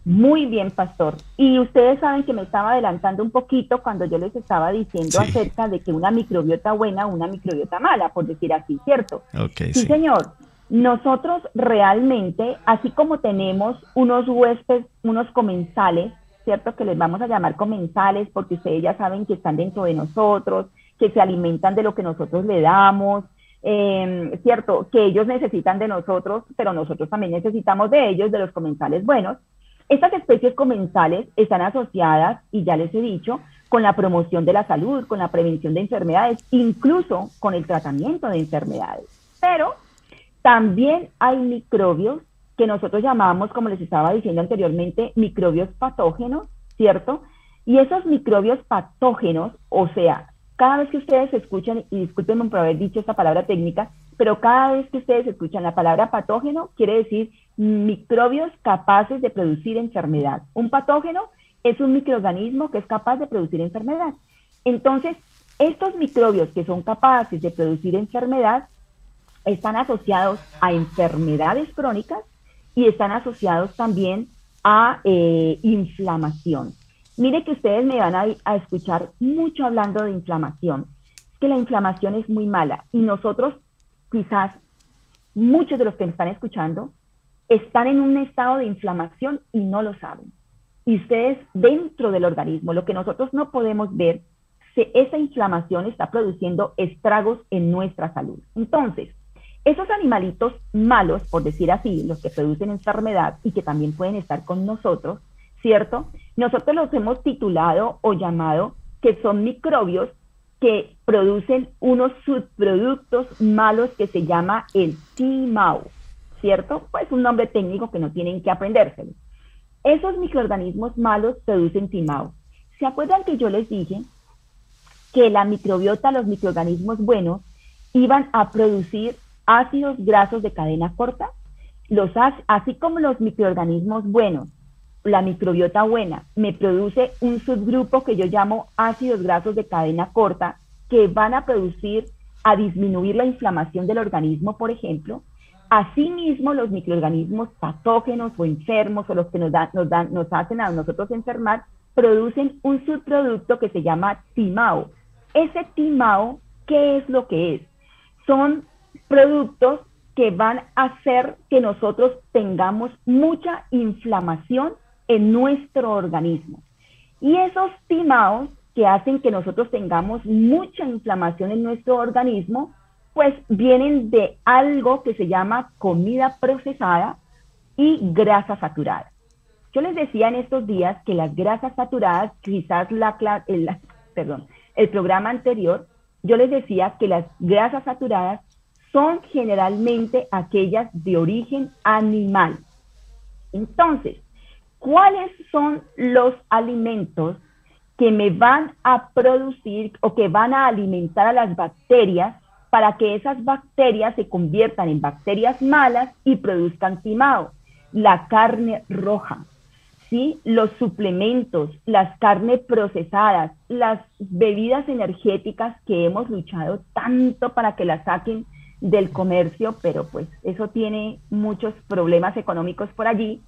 S4: Muy bien, pastor. Y ustedes saben que me estaba adelantando un poquito cuando yo les estaba diciendo acerca de que una microbiota buena, una microbiota mala, por decir así, ¿cierto?
S3: sí,
S4: sí, señor. Nosotros realmente, así como tenemos unos huéspedes, unos comensales, ¿cierto? Que les vamos a llamar comensales porque ustedes ya saben que están dentro de nosotros, que se alimentan de lo que nosotros le damos, em, ¿cierto? Que ellos necesitan de nosotros, pero nosotros también necesitamos de ellos, de los comensales buenos. Estas especies comensales están asociadas, y ya les he dicho, con la promoción de la salud, con la prevención de enfermedades, incluso con el tratamiento de enfermedades. Pero también hay microbios que nosotros llamamos, como les estaba diciendo anteriormente, microbios patógenos, ¿cierto? Y esos microbios patógenos, o sea, cada vez que ustedes escuchan, y discúlpenme por haber dicho esta palabra técnica, pero cada vez que ustedes escuchan la palabra patógeno, quiere decir microbios capaces de producir enfermedad. Un patógeno es un microorganismo que es capaz de producir enfermedad. Entonces, estos microbios que son capaces de producir enfermedad están asociados a enfermedades crónicas y están asociados también a eh, inflamación. Mire que ustedes me van a, escuchar mucho hablando de inflamación, que la inflamación es muy mala y nosotros quizás muchos de los que me están escuchando están en un estado de inflamación y no lo saben. Y ustedes dentro del organismo, lo que nosotros no podemos ver, si esa inflamación está produciendo estragos en nuestra salud. Entonces, esos animalitos malos, por decir así, los que producen enfermedad y que también pueden estar con nosotros, ¿cierto? Nosotros los hemos titulado o llamado que son microbios que producen unos subproductos malos que se llama el TMAO, ¿cierto? Pues un nombre técnico que no tienen que aprendérselo. Esos microorganismos malos producen TMAO. ¿Se acuerdan que yo les dije que la microbiota, los microorganismos buenos, iban a producir ácidos grasos de cadena corta, los, así como los microorganismos buenos, la microbiota buena, me produce un subgrupo que yo llamo ácidos grasos de cadena corta, que van a producir, a disminuir la inflamación del organismo, por ejemplo. Asimismo, los microorganismos patógenos o enfermos o los que nos, nos, dan, nos hacen a nosotros enfermar, producen un subproducto que se llama timao. Ese timao, ¿qué es lo que es? Son productos que van a hacer que nosotros tengamos mucha inflamación en nuestro organismo. Y esos timados que hacen que nosotros tengamos mucha inflamación en nuestro organismo, pues vienen de algo que se llama comida procesada y grasa saturada. Yo les decía en estos días que las grasas saturadas, quizás la, el, perdón, el programa anterior, yo les decía que las grasas saturadas son generalmente aquellas de origen animal. Entonces, ¿cuáles son los alimentos que me van a producir o que van a alimentar a las bacterias para que esas bacterias se conviertan en bacterias malas y produzcan timado? La carne roja, ¿sí? los suplementos, las carnes procesadas, las bebidas energéticas que hemos luchado tanto para que las saquen del comercio, pero pues eso tiene muchos problemas económicos por allí.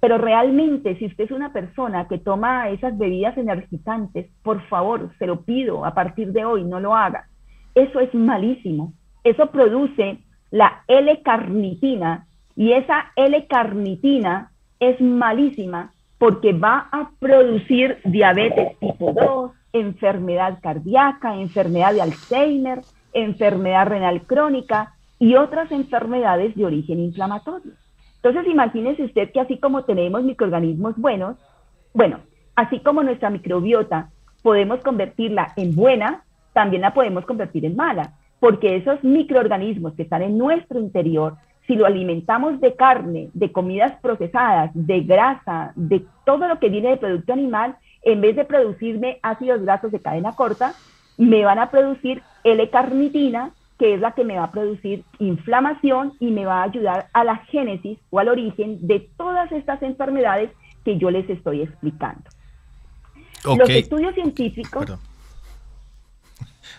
S4: Pero realmente, si usted es una persona que toma esas bebidas energizantes, por favor, se lo pido a partir de hoy, no lo haga. Eso es malísimo. Eso produce la L-carnitina y esa L-carnitina es malísima porque va a producir diabetes tipo 2, enfermedad cardíaca, enfermedad de Alzheimer, enfermedad renal crónica y otras enfermedades de origen inflamatorio. Entonces, imagínese usted que así como tenemos microorganismos buenos, bueno, así como nuestra microbiota podemos convertirla en buena, también la podemos convertir en mala, porque esos microorganismos que están en nuestro interior, si lo alimentamos de carne, de comidas procesadas, de grasa, de todo lo que viene de producto animal, en vez de producirme ácidos grasos de cadena corta, me van a producir L-carnitina, que es la que me va a producir inflamación y me va a ayudar a la génesis o al origen de todas estas enfermedades que yo les estoy explicando. Los estudios científicos...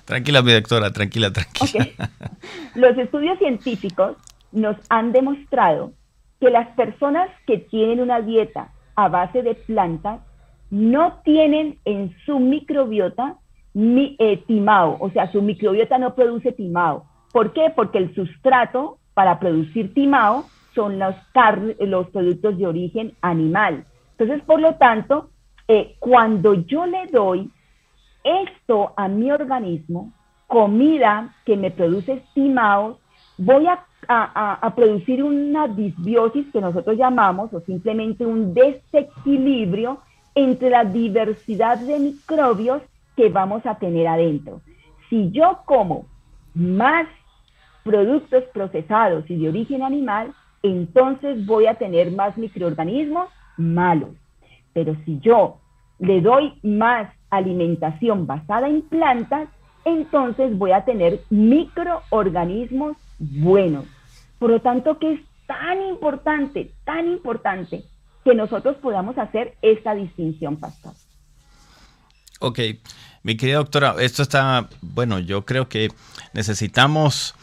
S3: Tranquila, mi doctora, tranquila, tranquila.
S4: Los estudios científicos nos han demostrado que las personas que tienen una dieta a base de plantas no tienen en su microbiota mi, eh, timao, o sea, su microbiota no produce timao. ¿Por qué? Porque el sustrato para producir timao son los, los productos de origen animal. Entonces, por lo tanto, eh, cuando yo le doy esto a mi organismo, comida que me produce timao, voy a a, producir una disbiosis que nosotros llamamos, o simplemente un desequilibrio entre la diversidad de microbios que vamos a tener adentro. Si yo como más productos procesados y de origen animal, entonces voy a tener más microorganismos malos. Pero si yo le doy más alimentación basada en plantas, entonces voy a tener microorganismos buenos. Por lo tanto, que es tan importante, tan importante que nosotros podamos hacer esta distinción, pastor.
S3: Ok, mi querida doctora, esto está, bueno, yo creo que necesitamos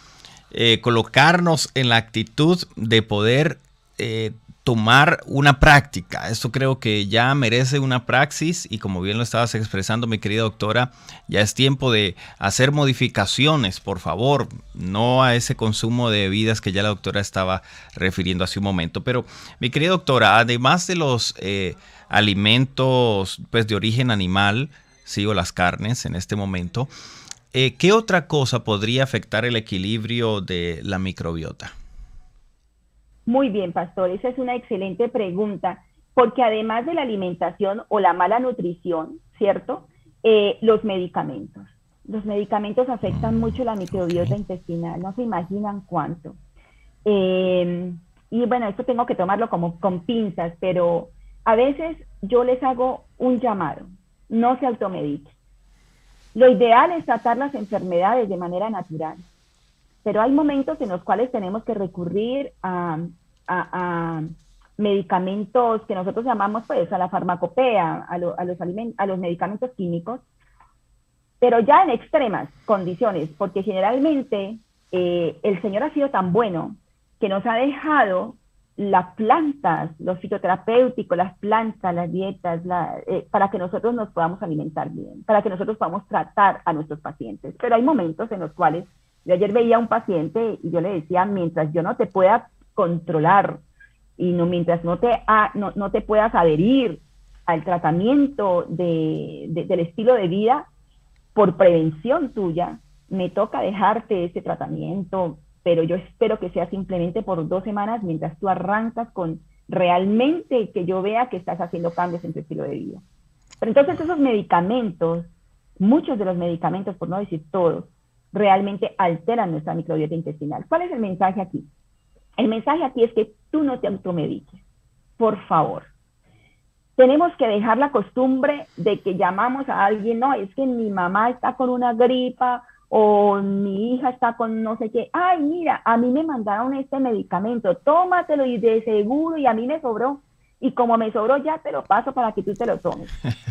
S3: eh, colocarnos en la actitud de poder eh, tomar una práctica. Esto creo que ya merece una praxis y como bien lo estabas expresando, mi querida doctora, ya es tiempo de hacer modificaciones, por favor, no a ese consumo de bebidas que ya la doctora estaba refiriendo hace un momento. Pero, mi querida doctora, además de los eh, alimentos pues, de origen animal, sigo las carnes en este momento, eh, ¿qué otra cosa podría afectar el equilibrio de la microbiota?
S4: Muy bien, pastor, esa es una excelente pregunta, porque además de la alimentación o la mala nutrición, ¿cierto? Eh, los medicamentos. Los medicamentos afectan mm, mucho la microbiota intestinal, no se imaginan cuánto. Em, y bueno, esto tengo que tomarlo como con pinzas, pero a veces yo les hago un llamado, no se automediquen. Lo ideal es tratar las enfermedades de manera natural pero hay momentos en los cuales tenemos que recurrir a, medicamentos que nosotros llamamos pues a la farmacopea, a, los, a los medicamentos químicos, pero ya en extremas condiciones, porque generalmente eh, el Señor ha sido tan bueno que nos ha dejado las plantas, los fitoterapéuticos, las plantas, las dietas, eh, para que nosotros nos podamos alimentar bien, para que nosotros podamos tratar a nuestros pacientes. Pero hay momentos en los cuales yo ayer veía a un paciente y yo le decía, mientras yo no te pueda controlar y no, mientras no te, no, te puedas adherir al tratamiento de, del estilo de vida por prevención tuya, me toca dejarte ese tratamiento, pero yo espero que sea simplemente por dos semanas mientras tú arrancas con realmente que yo vea que estás haciendo cambios en tu estilo de vida. Pero entonces esos medicamentos, muchos de los medicamentos, por no decir todos, realmente alteran nuestra microbiota intestinal. ¿Cuál es el mensaje aquí? El mensaje aquí es que tú no te automediques, por favor. Tenemos que dejar la costumbre de que llamamos a alguien, no, es que mi mamá está con una gripa o mi hija está con no sé qué. Ay, mira, a mí me mandaron este medicamento, tómatelo y de seguro y a mí me sobró y como me sobró ya te lo paso para que tú te lo tomes.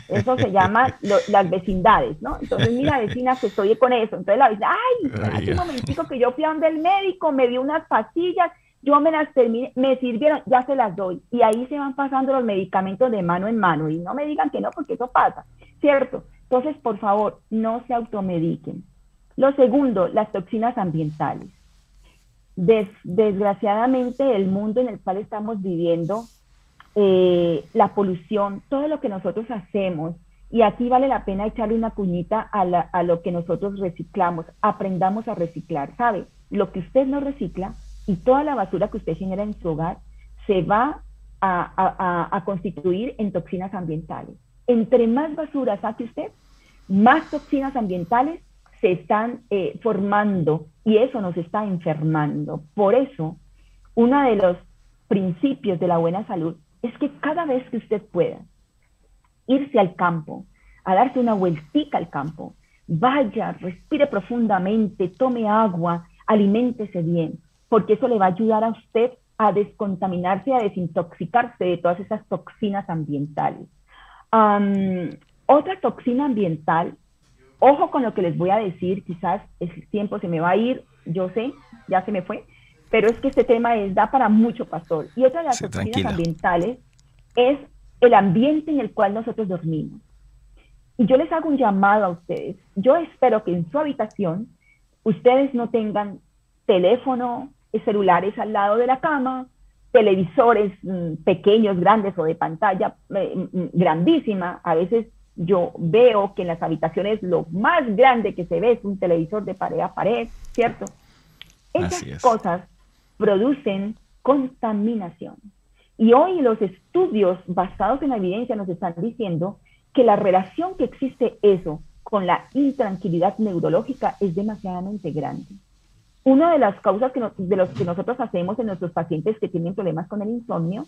S4: Eso se llama las vecindades, ¿no? Entonces, mira, vecina, que estoy con eso. Entonces la vecina, ay, hace un momentico que yo fui a donde el médico, me dio unas pastillas, yo me las terminé, me sirvieron, ya se las doy. Y ahí se van pasando los medicamentos de mano en mano. Y no me digan que no, porque eso pasa, ¿cierto? Entonces, por favor, no se automediquen. Lo segundo, las toxinas ambientales. desgraciadamente, el mundo en el cual estamos viviendo eh, la polución, todo lo que nosotros hacemos. Y aquí vale la pena echarle una cuñita a, lo que nosotros reciclamos. Aprendamos a reciclar, ¿sabe? Lo que usted no recicla y toda la basura que usted genera en su hogar se va a, constituir en toxinas ambientales. Entre más basura saque usted, más toxinas ambientales se están eh, formando y eso nos está enfermando. Por eso, uno de los principios de la buena salud es que cada vez que usted pueda irse al campo, a darse una vueltica al campo, vaya, respire profundamente, tome agua, aliméntese bien, porque eso le va a ayudar a usted a descontaminarse, a desintoxicarse de todas esas toxinas ambientales. otra toxina ambiental, ojo con lo que les voy a decir, quizás el tiempo se me va a ir, yo sé, ya se me fue, pero es que este tema es, da para mucho, pastor. Y otra de las toxinas ambientales es el ambiente en el cual nosotros dormimos. Y yo les hago un llamado a ustedes. Yo espero que en su habitación ustedes no tengan teléfono, celulares al lado de la cama, televisores mm, pequeños, grandes o de pantalla eh, mm, grandísima. A veces yo veo que en las habitaciones lo más grande que se ve es un televisor de pared a pared, ¿cierto? Esas cosas producen contaminación. Y hoy los estudios basados en la evidencia nos están diciendo que la relación que existe eso con la intranquilidad neurológica es demasiadamente grande. Una de las causas que de los que nosotros hacemos en nuestros pacientes que tienen problemas con el insomnio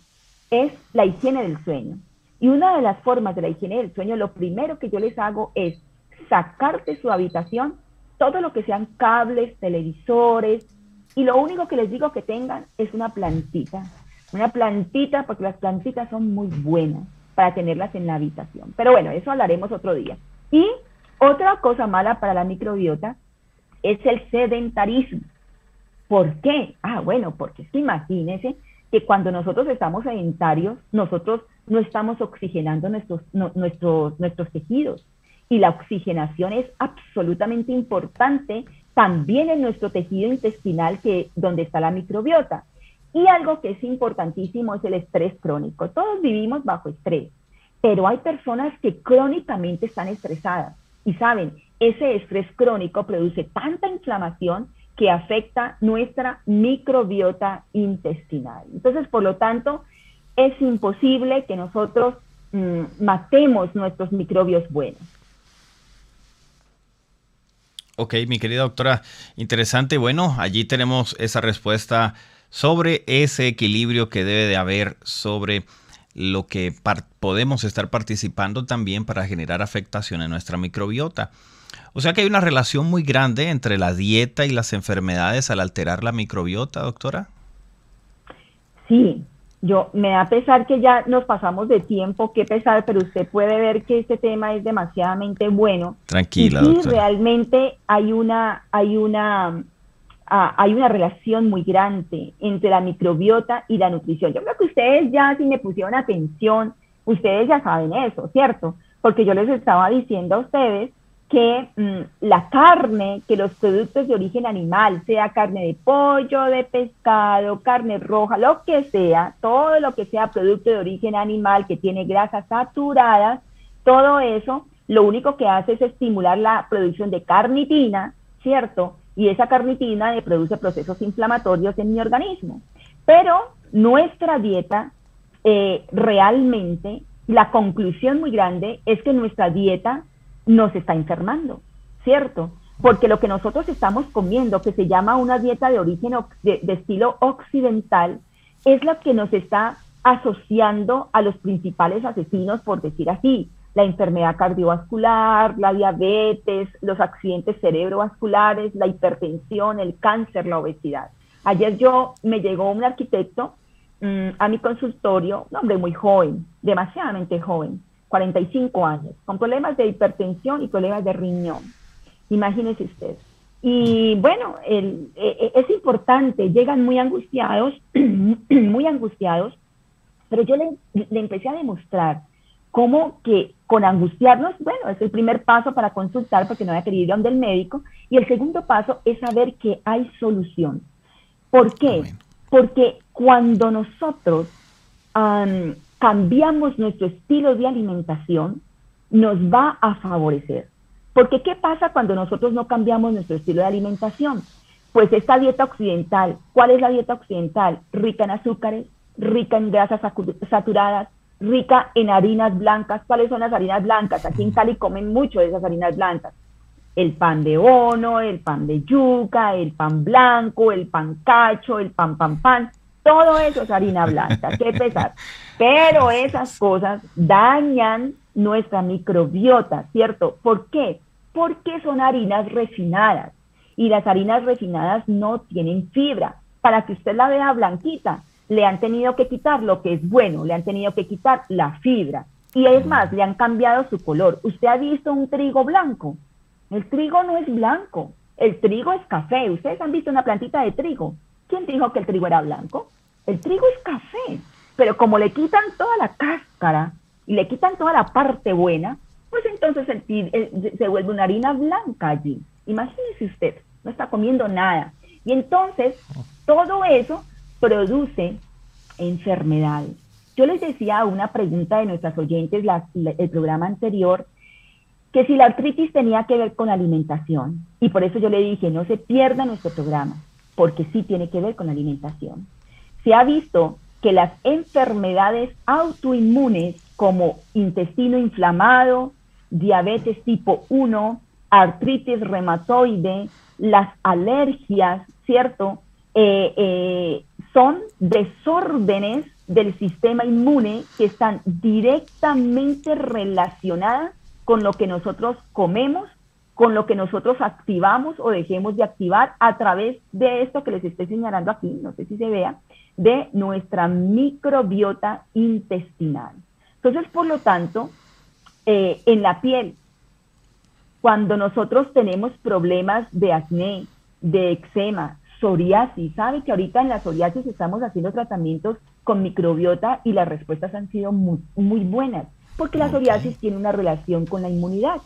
S4: es la higiene del sueño. Y una de las formas de la higiene del sueño, lo primero que yo les hago es sacar de su habitación todo lo que sean cables, televisores, y lo único que les digo que tengan es una plantita. Una plantita, porque las plantitas son muy buenas para tenerlas en la habitación. Pero bueno, eso hablaremos otro día. Y otra cosa mala para la microbiota es el sedentarismo. ¿Por qué? Ah, bueno, porque es que imagínense que cuando nosotros estamos sedentarios, nosotros no estamos oxigenando nuestros, nuestros, nuestros tejidos. Y la oxigenación es absolutamente importante también en nuestro tejido intestinal, que, donde está la microbiota. Y algo que es importantísimo es el estrés crónico. Todos vivimos bajo estrés, pero hay personas que crónicamente están estresadas. Y saben, ese estrés crónico produce tanta inflamación que afecta nuestra microbiota intestinal. Entonces, por lo tanto, es imposible que nosotros mm, matemos nuestros microbios buenos.
S3: Ok, mi querida doctora, interesante. Bueno, allí tenemos esa respuesta sobre ese equilibrio que debe de haber sobre lo que podemos estar participando también para generar afectación en nuestra microbiota. O sea que hay una relación muy grande entre la dieta y las enfermedades al alterar la microbiota, doctora.
S4: Sí, yo me da pesar que ya nos pasamos de tiempo, qué pesar, pero usted puede ver que este tema es demasiadamente bueno.
S3: Tranquila.
S4: Y realmente hay una, hay una, ah, hay una relación muy grande entre la microbiota y la nutrición. Yo creo que ustedes ya, si me pusieron atención, ustedes ya saben eso, ¿cierto? Porque yo les estaba diciendo a ustedes que mm, la carne, que los productos de origen animal, sea carne de pollo, de pescado, carne roja, lo que sea, todo lo que sea producto de origen animal que tiene grasas saturadas, todo eso lo único que hace es estimular la producción de carnitina, ¿cierto? Y esa carnitina le produce procesos inflamatorios en mi organismo. Pero nuestra dieta, eh, realmente, la conclusión muy grande es que nuestra dieta nos está enfermando, ¿cierto? Porque lo que nosotros estamos comiendo, que se llama una dieta de origen de, estilo occidental, es la que nos está asociando a los principales asesinos, por decir así, la enfermedad cardiovascular, la diabetes, los accidentes cerebrovasculares, la hipertensión, el cáncer, la obesidad. Ayer yo me llegó un arquitecto mm, a mi consultorio, un hombre muy joven, demasiadamente joven, 45 años, con problemas de hipertensión y problemas de riñón. Imagínese usted. Y bueno, el, e, e, es importante, llegan muy angustiados, muy angustiados, pero yo le, le, empecé a demostrar cómo que con angustiarnos, bueno, es el primer paso para consultar porque no había querido ir a donde el médico, y el segundo paso es saber que hay solución. ¿Por qué? Porque cuando nosotros cambiamos nuestro estilo de alimentación, nos va a favorecer. Porque ¿qué pasa cuando nosotros no cambiamos nuestro estilo de alimentación? Pues esta dieta occidental, ¿cuál es la dieta occidental? Rica en azúcares, rica en grasas saturadas, rica en harinas blancas. ¿Cuáles son las harinas blancas? Aquí en Cali comen mucho de esas harinas blancas. El pan de ono, el pan de yuca, el pan blanco, el pan cacho, el pan pan pan. Todo eso es harina blanca, qué pesar. Pero esas cosas dañan nuestra microbiota, ¿cierto? ¿Por qué? Porque son harinas refinadas y las harinas refinadas no tienen fibra. Para que usted la vea blanquita, le han tenido que quitar lo que es bueno, le han tenido que quitar la fibra. Y es más, le han cambiado su color. ¿Usted ha visto un trigo blanco? El trigo no es blanco, el trigo es café. ¿Ustedes han visto una plantita de trigo? ¿Quién dijo que el trigo era blanco? El trigo es café, pero como le quitan toda la cáscara y le quitan toda la parte buena, pues entonces se vuelve una harina blanca allí. Imagínese usted, no está comiendo nada. Y entonces todo eso produce enfermedades. Yo les decía una pregunta de nuestras oyentes, el programa anterior, que si la artritis tenía que ver con alimentación. Y por eso yo le dije, no se pierda nuestro programa porque sí tiene que ver con la alimentación. Se ha visto que las enfermedades autoinmunes como intestino inflamado, diabetes tipo 1, artritis reumatoide, las alergias, ¿cierto? Eh, eh, son desórdenes del sistema inmune que están directamente relacionadas con lo que nosotros comemos, con lo que nosotros activamos o dejemos de activar a través de esto que les estoy señalando aquí, no sé si se vea, de nuestra microbiota intestinal. Entonces, por lo tanto, eh, en la piel, cuando nosotros tenemos problemas de acné, de eczema, psoriasis, sabe que ahorita en la psoriasis estamos haciendo tratamientos con microbiota y las respuestas han sido muy, muy buenas, porque la psoriasis tiene una relación con la inmunidad.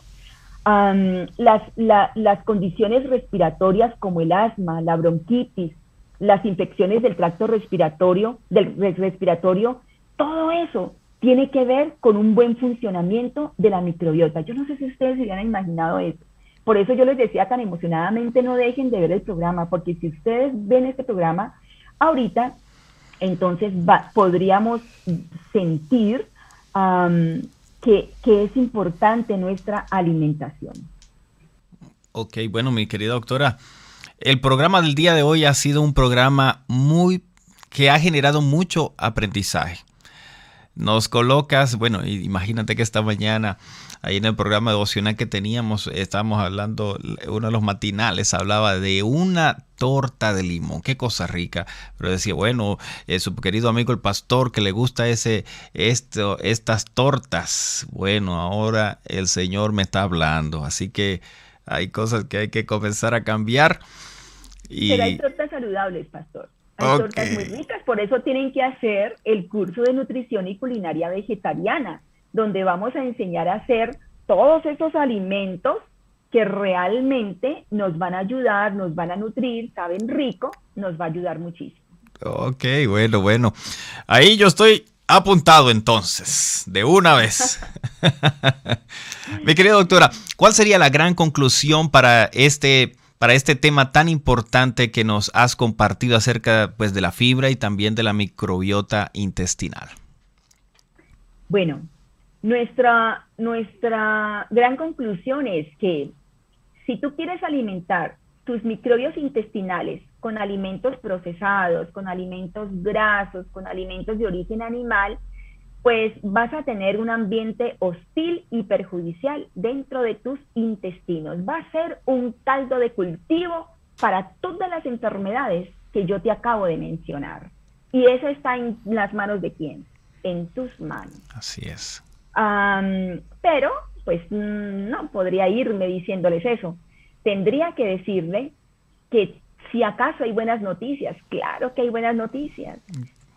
S4: Las, las condiciones respiratorias como el asma, la bronquitis, las infecciones del tracto respiratorio, del respiratorio, todo eso tiene que ver con un buen funcionamiento de la microbiota. Yo no sé si ustedes se habían imaginado eso. Por eso yo les decía tan emocionadamente, no dejen de ver el programa, porque si ustedes ven este programa ahorita, entonces podríamos sentir que, es importante nuestra alimentación.
S3: Ok, bueno, mi querida doctora, el programa del día de hoy ha sido un programa muy que ha generado mucho aprendizaje. Nos colocas, bueno, imagínate que esta mañana ahí en el programa devocional que teníamos, estábamos hablando, uno de los matinales hablaba de una torta de limón, qué cosa rica. Pero decía, bueno, eh, su querido amigo el pastor que le gusta ese, esto, estas tortas. Bueno, ahora el Señor me está hablando, así que hay cosas que hay que comenzar a cambiar.
S4: Pero hay tortas saludables, pastor. Hay tortas muy ricas, por eso tienen que hacer el curso de nutrición y culinaria vegetariana, donde vamos a enseñar a hacer todos esos alimentos que realmente nos van a ayudar, nos van a nutrir, saben rico, nos va a ayudar muchísimo.
S3: Ok, bueno, bueno. Ahí yo estoy apuntado entonces, de una vez. Mi querida doctora, ¿cuál sería la gran conclusión para este para este tema tan importante que nos has compartido acerca pues, de la fibra y también de la microbiota intestinal.
S4: Bueno, nuestra, nuestra gran conclusión es que si tú quieres alimentar tus microbios intestinales con alimentos procesados, con alimentos grasos, con alimentos de origen animal, pues vas a tener un ambiente hostil y perjudicial dentro de tus intestinos. Va a ser un caldo de cultivo para todas las enfermedades que yo te acabo de mencionar. Y eso está en las manos de quién? En tus manos.
S3: Así es.
S4: Pero, pues mm, no podría irme diciéndoles eso. Tendría que decirle que si acaso hay buenas noticias, claro que hay buenas noticias.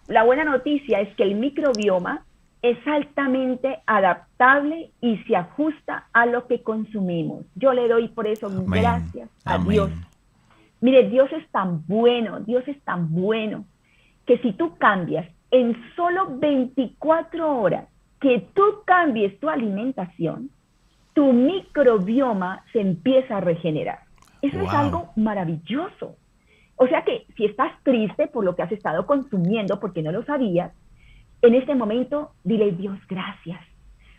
S4: La buena noticia es que el microbioma es altamente adaptable y se ajusta a lo que consumimos. Yo le doy por eso gracias a Dios. Mire, Dios es tan bueno, Dios es tan bueno, que si tú cambias en solo 24 horas, que tú cambies tu alimentación, tu microbioma se empieza a regenerar. Eso es algo maravilloso. O sea que si estás triste por lo que has estado consumiendo porque no lo sabías, en este momento dile Dios gracias.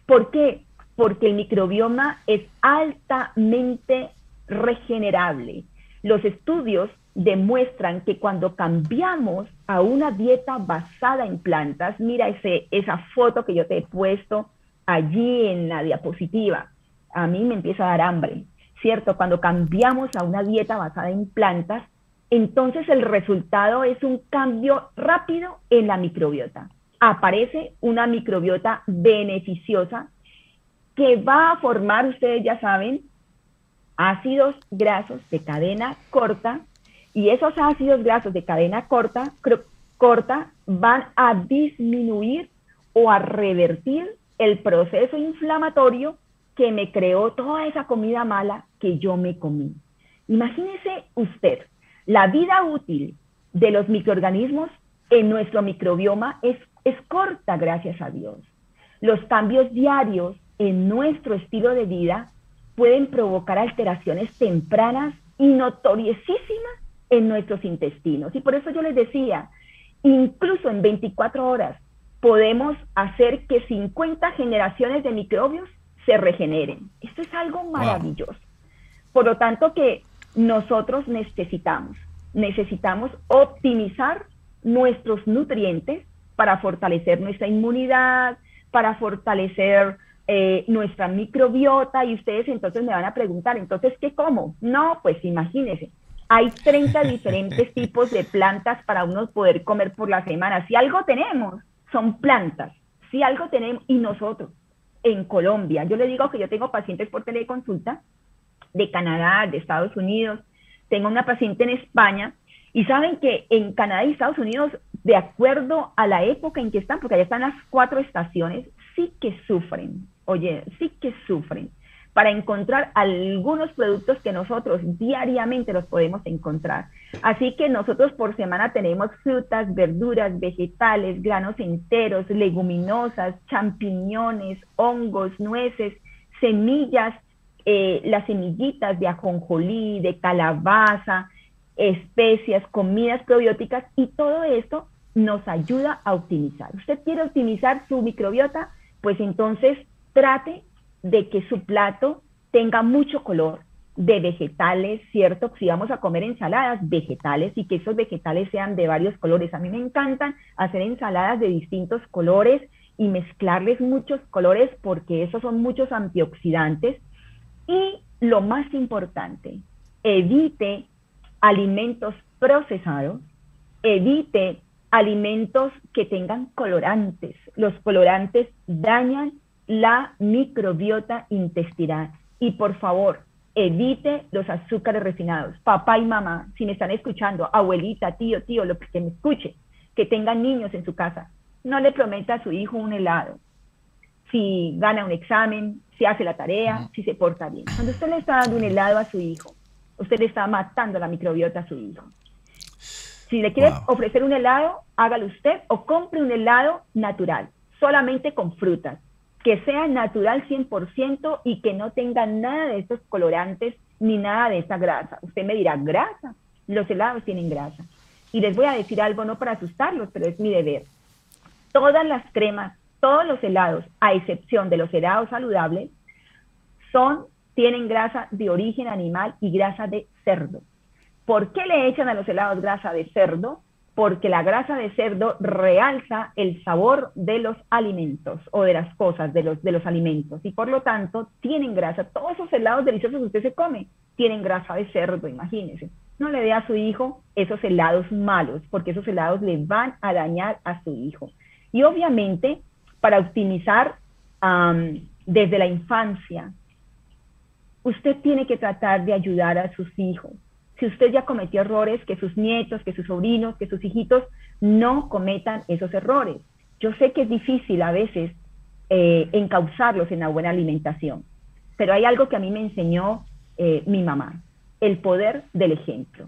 S4: ¿Por qué? Porque el microbioma es altamente regenerable. Los estudios demuestran que cuando cambiamos a una dieta basada en plantas, mira ese, esa foto que yo te he puesto allí en la diapositiva, a mí me empieza a dar hambre, ¿cierto? Cuando cambiamos a una dieta basada en plantas, entonces el resultado es un cambio rápido en la microbiota aparece una microbiota beneficiosa que va a formar, ustedes ya saben, ácidos grasos de cadena corta y esos ácidos grasos de cadena corta, corta van a disminuir o a revertir el proceso inflamatorio que me creó toda esa comida mala que yo me comí. Imagínese usted, la vida útil de los microorganismos en nuestro microbioma es es corta, gracias a Dios. Los cambios diarios en nuestro estilo de vida pueden provocar alteraciones tempranas y notoriosísimas en nuestros intestinos. Y por eso yo les decía, incluso en 24 horas podemos hacer que 50 generaciones de microbios se regeneren. Esto es algo maravilloso. Por lo tanto, que nosotros necesitamos, necesitamos optimizar nuestros nutrientes para fortalecer nuestra inmunidad, para fortalecer eh, nuestra microbiota y ustedes entonces me van a preguntar, entonces, ¿qué como? No, pues imagínense, hay 30 diferentes tipos de plantas para uno poder comer por la semana. Si algo tenemos, son plantas. Si algo tenemos, y nosotros, en Colombia, yo le digo que yo tengo pacientes por teleconsulta de Canadá, de Estados Unidos, tengo una paciente en España, y saben que en Canadá y Estados Unidos, de acuerdo a la época en que están, porque allá están las cuatro estaciones, sí que sufren, oye, sí que sufren para encontrar algunos productos que nosotros diariamente los podemos encontrar. Así que nosotros por semana tenemos frutas, verduras, vegetales, granos enteros, leguminosas, champiñones, hongos, nueces, semillas, eh, las semillitas de ajonjolí, de calabaza, especias, comidas probióticas y todo esto nos ayuda a optimizar. ¿Usted quiere optimizar su microbiota? Pues entonces trate de que su plato tenga mucho color de vegetales, ¿cierto? Si vamos a comer ensaladas, vegetales y que esos vegetales sean de varios colores. A mí me encantan hacer ensaladas de distintos colores y mezclarles muchos colores porque esos son muchos antioxidantes. Y lo más importante, evite alimentos procesados, evite alimentos que tengan colorantes. Los colorantes dañan la microbiota intestinal. Y por favor, evite los azúcares refinados. Papá y mamá, si me están escuchando, abuelita, tío, tío, lo que me escuche, que tengan niños en su casa, no le prometa a su hijo un helado. Si gana un examen, si hace la tarea, si se porta bien. Cuando usted le está dando un helado a su hijo, usted le está matando la microbiota a su hijo. Si le quiere ofrecer un helado, hágalo usted o compre un helado natural, solamente con frutas que sea natural 100% y que no tenga nada de estos colorantes ni nada de esa grasa. Usted me dirá, grasa, los helados tienen grasa. Y les voy a decir algo, no para asustarlos, pero es mi deber. Todas las cremas, todos los helados, a excepción de los helados saludables, son, tienen grasa de origen animal y grasa de cerdo. ¿Por qué le echan a los helados grasa de cerdo? Porque la grasa de cerdo realza el sabor de los alimentos o de las cosas, de los, de los alimentos, y por lo tanto tienen grasa. Todos esos helados deliciosos que usted se come tienen grasa de cerdo, imagínese. No le dé a su hijo esos helados malos, porque esos helados le van a dañar a su hijo. Y obviamente, para optimizar desde la infancia, usted tiene que tratar de ayudar a sus hijos si usted ya cometió errores, que sus nietos, que sus sobrinos, que sus hijitos no cometan esos errores. Yo sé que es difícil a veces eh, encauzarlos en la buena alimentación, pero hay algo que a mí me enseñó eh, mi mamá, el poder del ejemplo.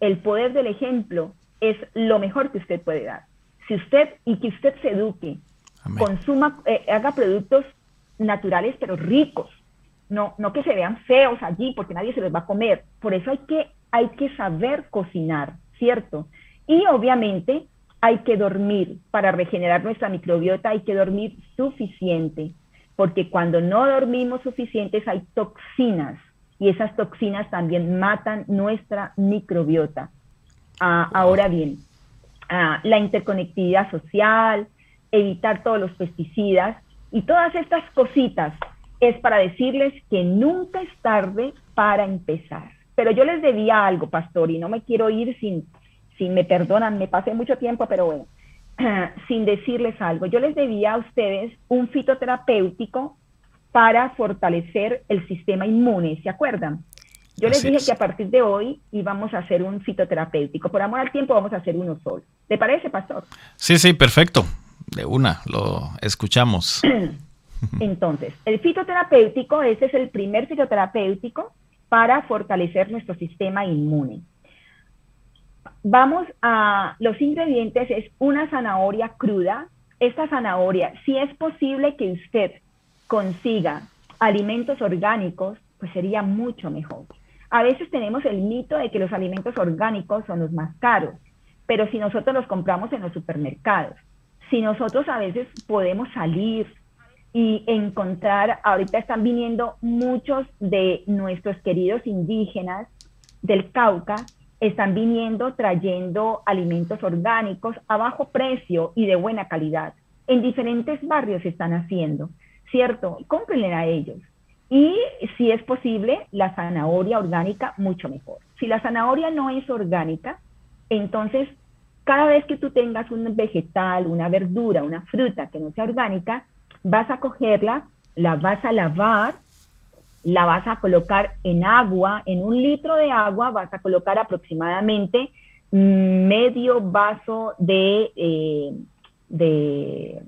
S4: El poder del ejemplo es lo mejor que usted puede dar. Si usted, y que usted se eduque, consuma, eh, haga productos naturales pero ricos, no, no que se vean feos allí porque nadie se los va a comer. Por eso hay que hay que saber cocinar, ¿cierto? Y obviamente hay que dormir para regenerar nuestra microbiota, hay que dormir suficiente, porque cuando no dormimos suficientes hay toxinas y esas toxinas también matan nuestra microbiota. Ah, ahora bien, ah, la interconectividad social, evitar todos los pesticidas y todas estas cositas es para decirles que nunca es tarde para empezar. Pero yo les debía algo, pastor, y no me quiero ir sin, sin me perdonan, me pasé mucho tiempo, pero bueno, sin decirles algo. Yo les debía a ustedes un fitoterapéutico para fortalecer el sistema inmune, ¿se acuerdan? Yo les dije que a partir de hoy íbamos a hacer un fitoterapéutico. Por amor al tiempo vamos a hacer uno solo. ¿Le parece, pastor?
S3: Sí, sí, perfecto. De una, lo escuchamos.
S4: Entonces, el fitoterapéutico, ese es el primer fitoterapéutico para fortalecer nuestro sistema inmune. Vamos a los ingredientes, es una zanahoria cruda. Esta zanahoria, si es posible que usted consiga alimentos orgánicos, pues sería mucho mejor. A veces tenemos el mito de que los alimentos orgánicos son los más caros, pero si nosotros los compramos en los supermercados, si nosotros a veces podemos salir y encontrar, ahorita están viniendo muchos de nuestros queridos indígenas del Cauca, están viniendo trayendo alimentos orgánicos a bajo precio y de buena calidad. En diferentes barrios están haciendo, ¿cierto? Cómprenle a ellos. Y si es posible, la zanahoria orgánica, mucho mejor. Si la zanahoria no es orgánica, entonces cada vez que tú tengas un vegetal, una verdura, una fruta que no sea orgánica, vas a cogerla, la vas a lavar, la vas a colocar en agua, en un litro de agua vas a colocar aproximadamente medio vaso de, eh, de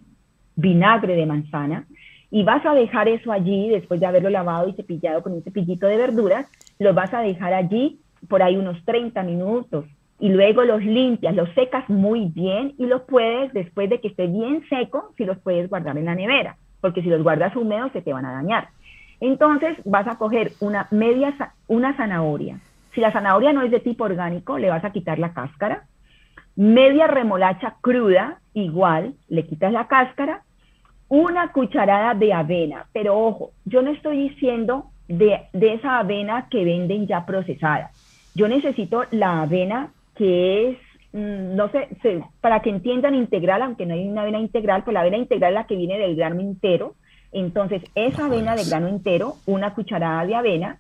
S4: vinagre de manzana y vas a dejar eso allí después de haberlo lavado y cepillado con un cepillito de verduras, lo vas a dejar allí por ahí unos 30 minutos y luego los limpias, los secas muy bien y los puedes, después de que esté bien seco, si los puedes guardar en la nevera, porque si los guardas húmedos se te van a dañar. Entonces vas a coger una media, una zanahoria. Si la zanahoria no es de tipo orgánico, le vas a quitar la cáscara. Media remolacha cruda, igual, le quitas la cáscara. Una cucharada de avena, pero ojo, yo no estoy diciendo de, de esa avena que venden ya procesada. Yo necesito la avena que es, mm, no sé, para que entiendan integral, aunque no hay una avena integral, pues la avena integral es la que viene del grano entero. Entonces, esa avena de grano entero, una cucharada de avena,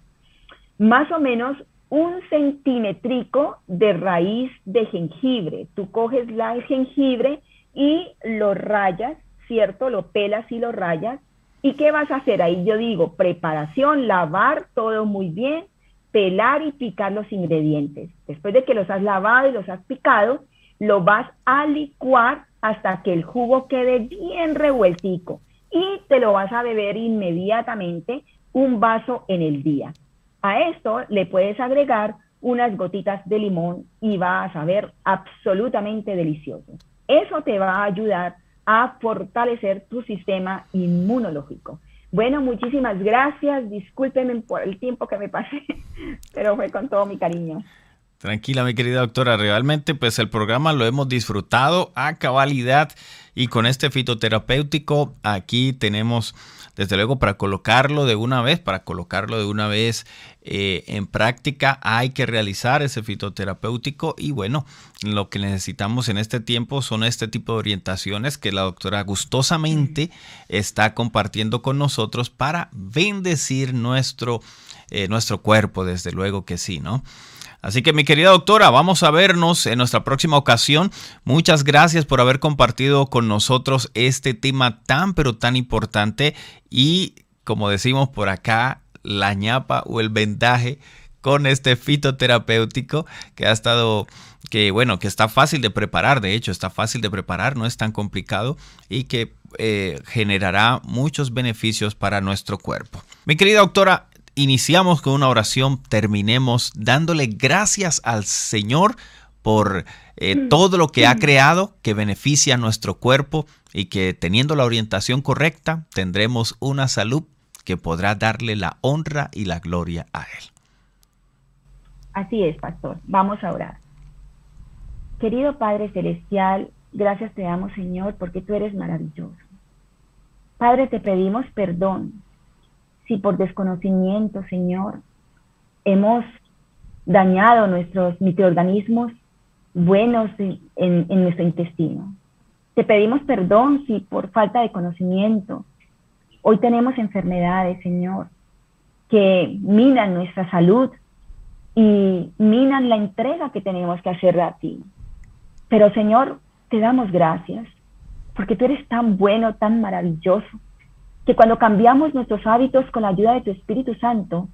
S4: más o menos un centímetrico de raíz de jengibre. Tú coges la jengibre y lo rayas, ¿cierto? Lo pelas y lo rayas. ¿Y qué vas a hacer ahí? Yo digo, preparación, lavar todo muy bien, pelar y picar los ingredientes. Después de que los has lavado y los has picado, lo vas a licuar hasta que el jugo quede bien revueltico y te lo vas a beber inmediatamente un vaso en el día. A esto le puedes agregar unas gotitas de limón y va a saber absolutamente delicioso. Eso te va a ayudar a fortalecer tu sistema inmunológico. Bueno, muchísimas gracias. Discúlpenme por el tiempo que me pasé, pero fue con todo mi cariño.
S3: Tranquila, mi querida doctora. Realmente, pues el programa lo hemos disfrutado a cabalidad y con este fitoterapéutico aquí tenemos desde luego para colocarlo de una vez, para colocarlo de una vez eh, en práctica hay que realizar ese fitoterapéutico y bueno, lo que necesitamos en este tiempo son este tipo de orientaciones que la doctora gustosamente está compartiendo con nosotros para bendecir nuestro, eh, nuestro cuerpo, desde luego que sí, ¿no? Así que mi querida doctora, vamos a vernos en nuestra próxima ocasión. Muchas gracias por haber compartido con nosotros este tema tan pero tan importante y como decimos por acá, la ñapa o el vendaje con este fitoterapéutico que ha estado que bueno, que está fácil de preparar, de hecho está fácil de preparar, no es tan complicado y que eh, generará muchos beneficios para nuestro cuerpo. Mi querida doctora, iniciamos con una oración, terminemos dándole gracias al Señor por eh, mm. todo lo que ha mm. creado que beneficia a nuestro cuerpo y que teniendo la orientación correcta tendremos una salud que podrá darle la honra y la gloria a Él.
S4: Así es, pastor. Vamos a orar. Querido Padre Celestial, gracias te damos, Señor, porque tú eres maravilloso. Padre, te pedimos perdón si por desconocimiento, Señor, hemos dañado nuestros microorganismos buenos en, nuestro intestino. Te pedimos perdón si por falta de conocimiento hoy tenemos enfermedades, Señor, que minan nuestra salud y minan la entrega que tenemos que hacer a ti. Pero Señor, te damos gracias porque tú eres tan bueno, tan maravilloso, que cuando cambiamos nuestros hábitos con la ayuda de tu Espíritu Santo,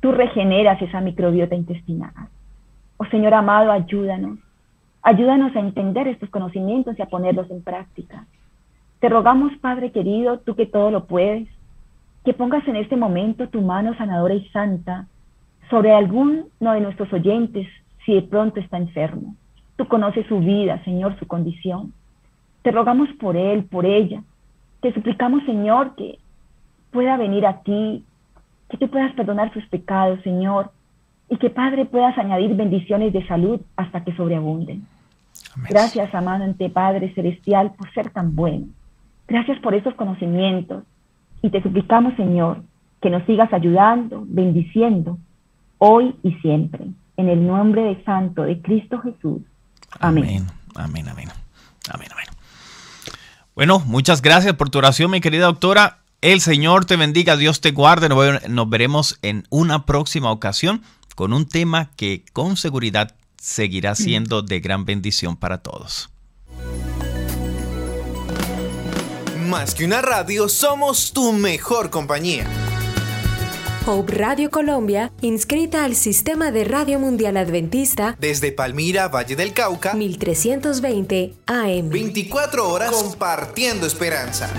S4: tú regeneras esa microbiota intestinal. Oh Señor amado, ayúdanos. Ayúdanos a entender estos conocimientos y a ponerlos en práctica. Te rogamos, Padre querido, tú que todo lo puedes, que pongas en este momento tu mano sanadora y santa sobre alguno de nuestros oyentes si de pronto está enfermo. Tú conoces su vida, Señor, su condición. Te rogamos por él, por ella, te suplicamos, Señor, que pueda venir a ti, que tú puedas perdonar sus pecados, Señor, y que Padre puedas añadir bendiciones de salud hasta que sobreabunden. Gracias, amante Padre Celestial, por ser tan bueno. Gracias por esos conocimientos y te suplicamos, Señor, que nos sigas ayudando, bendiciendo, hoy y siempre. En el nombre de Santo de Cristo Jesús. Amén.
S3: Amén, amén, amén, amén. Bueno, muchas gracias por tu oración, mi querida doctora. El Señor te bendiga, Dios te guarde. Nos veremos en una próxima ocasión con un tema que con seguridad seguirá siendo de gran bendición para todos.
S1: Más que una radio, somos tu mejor compañía.
S5: Hope Radio Colombia, inscrita al Sistema de Radio Mundial Adventista
S1: desde Palmira, Valle del Cauca,
S5: 1320 AM.
S1: 24 horas compartiendo esperanza.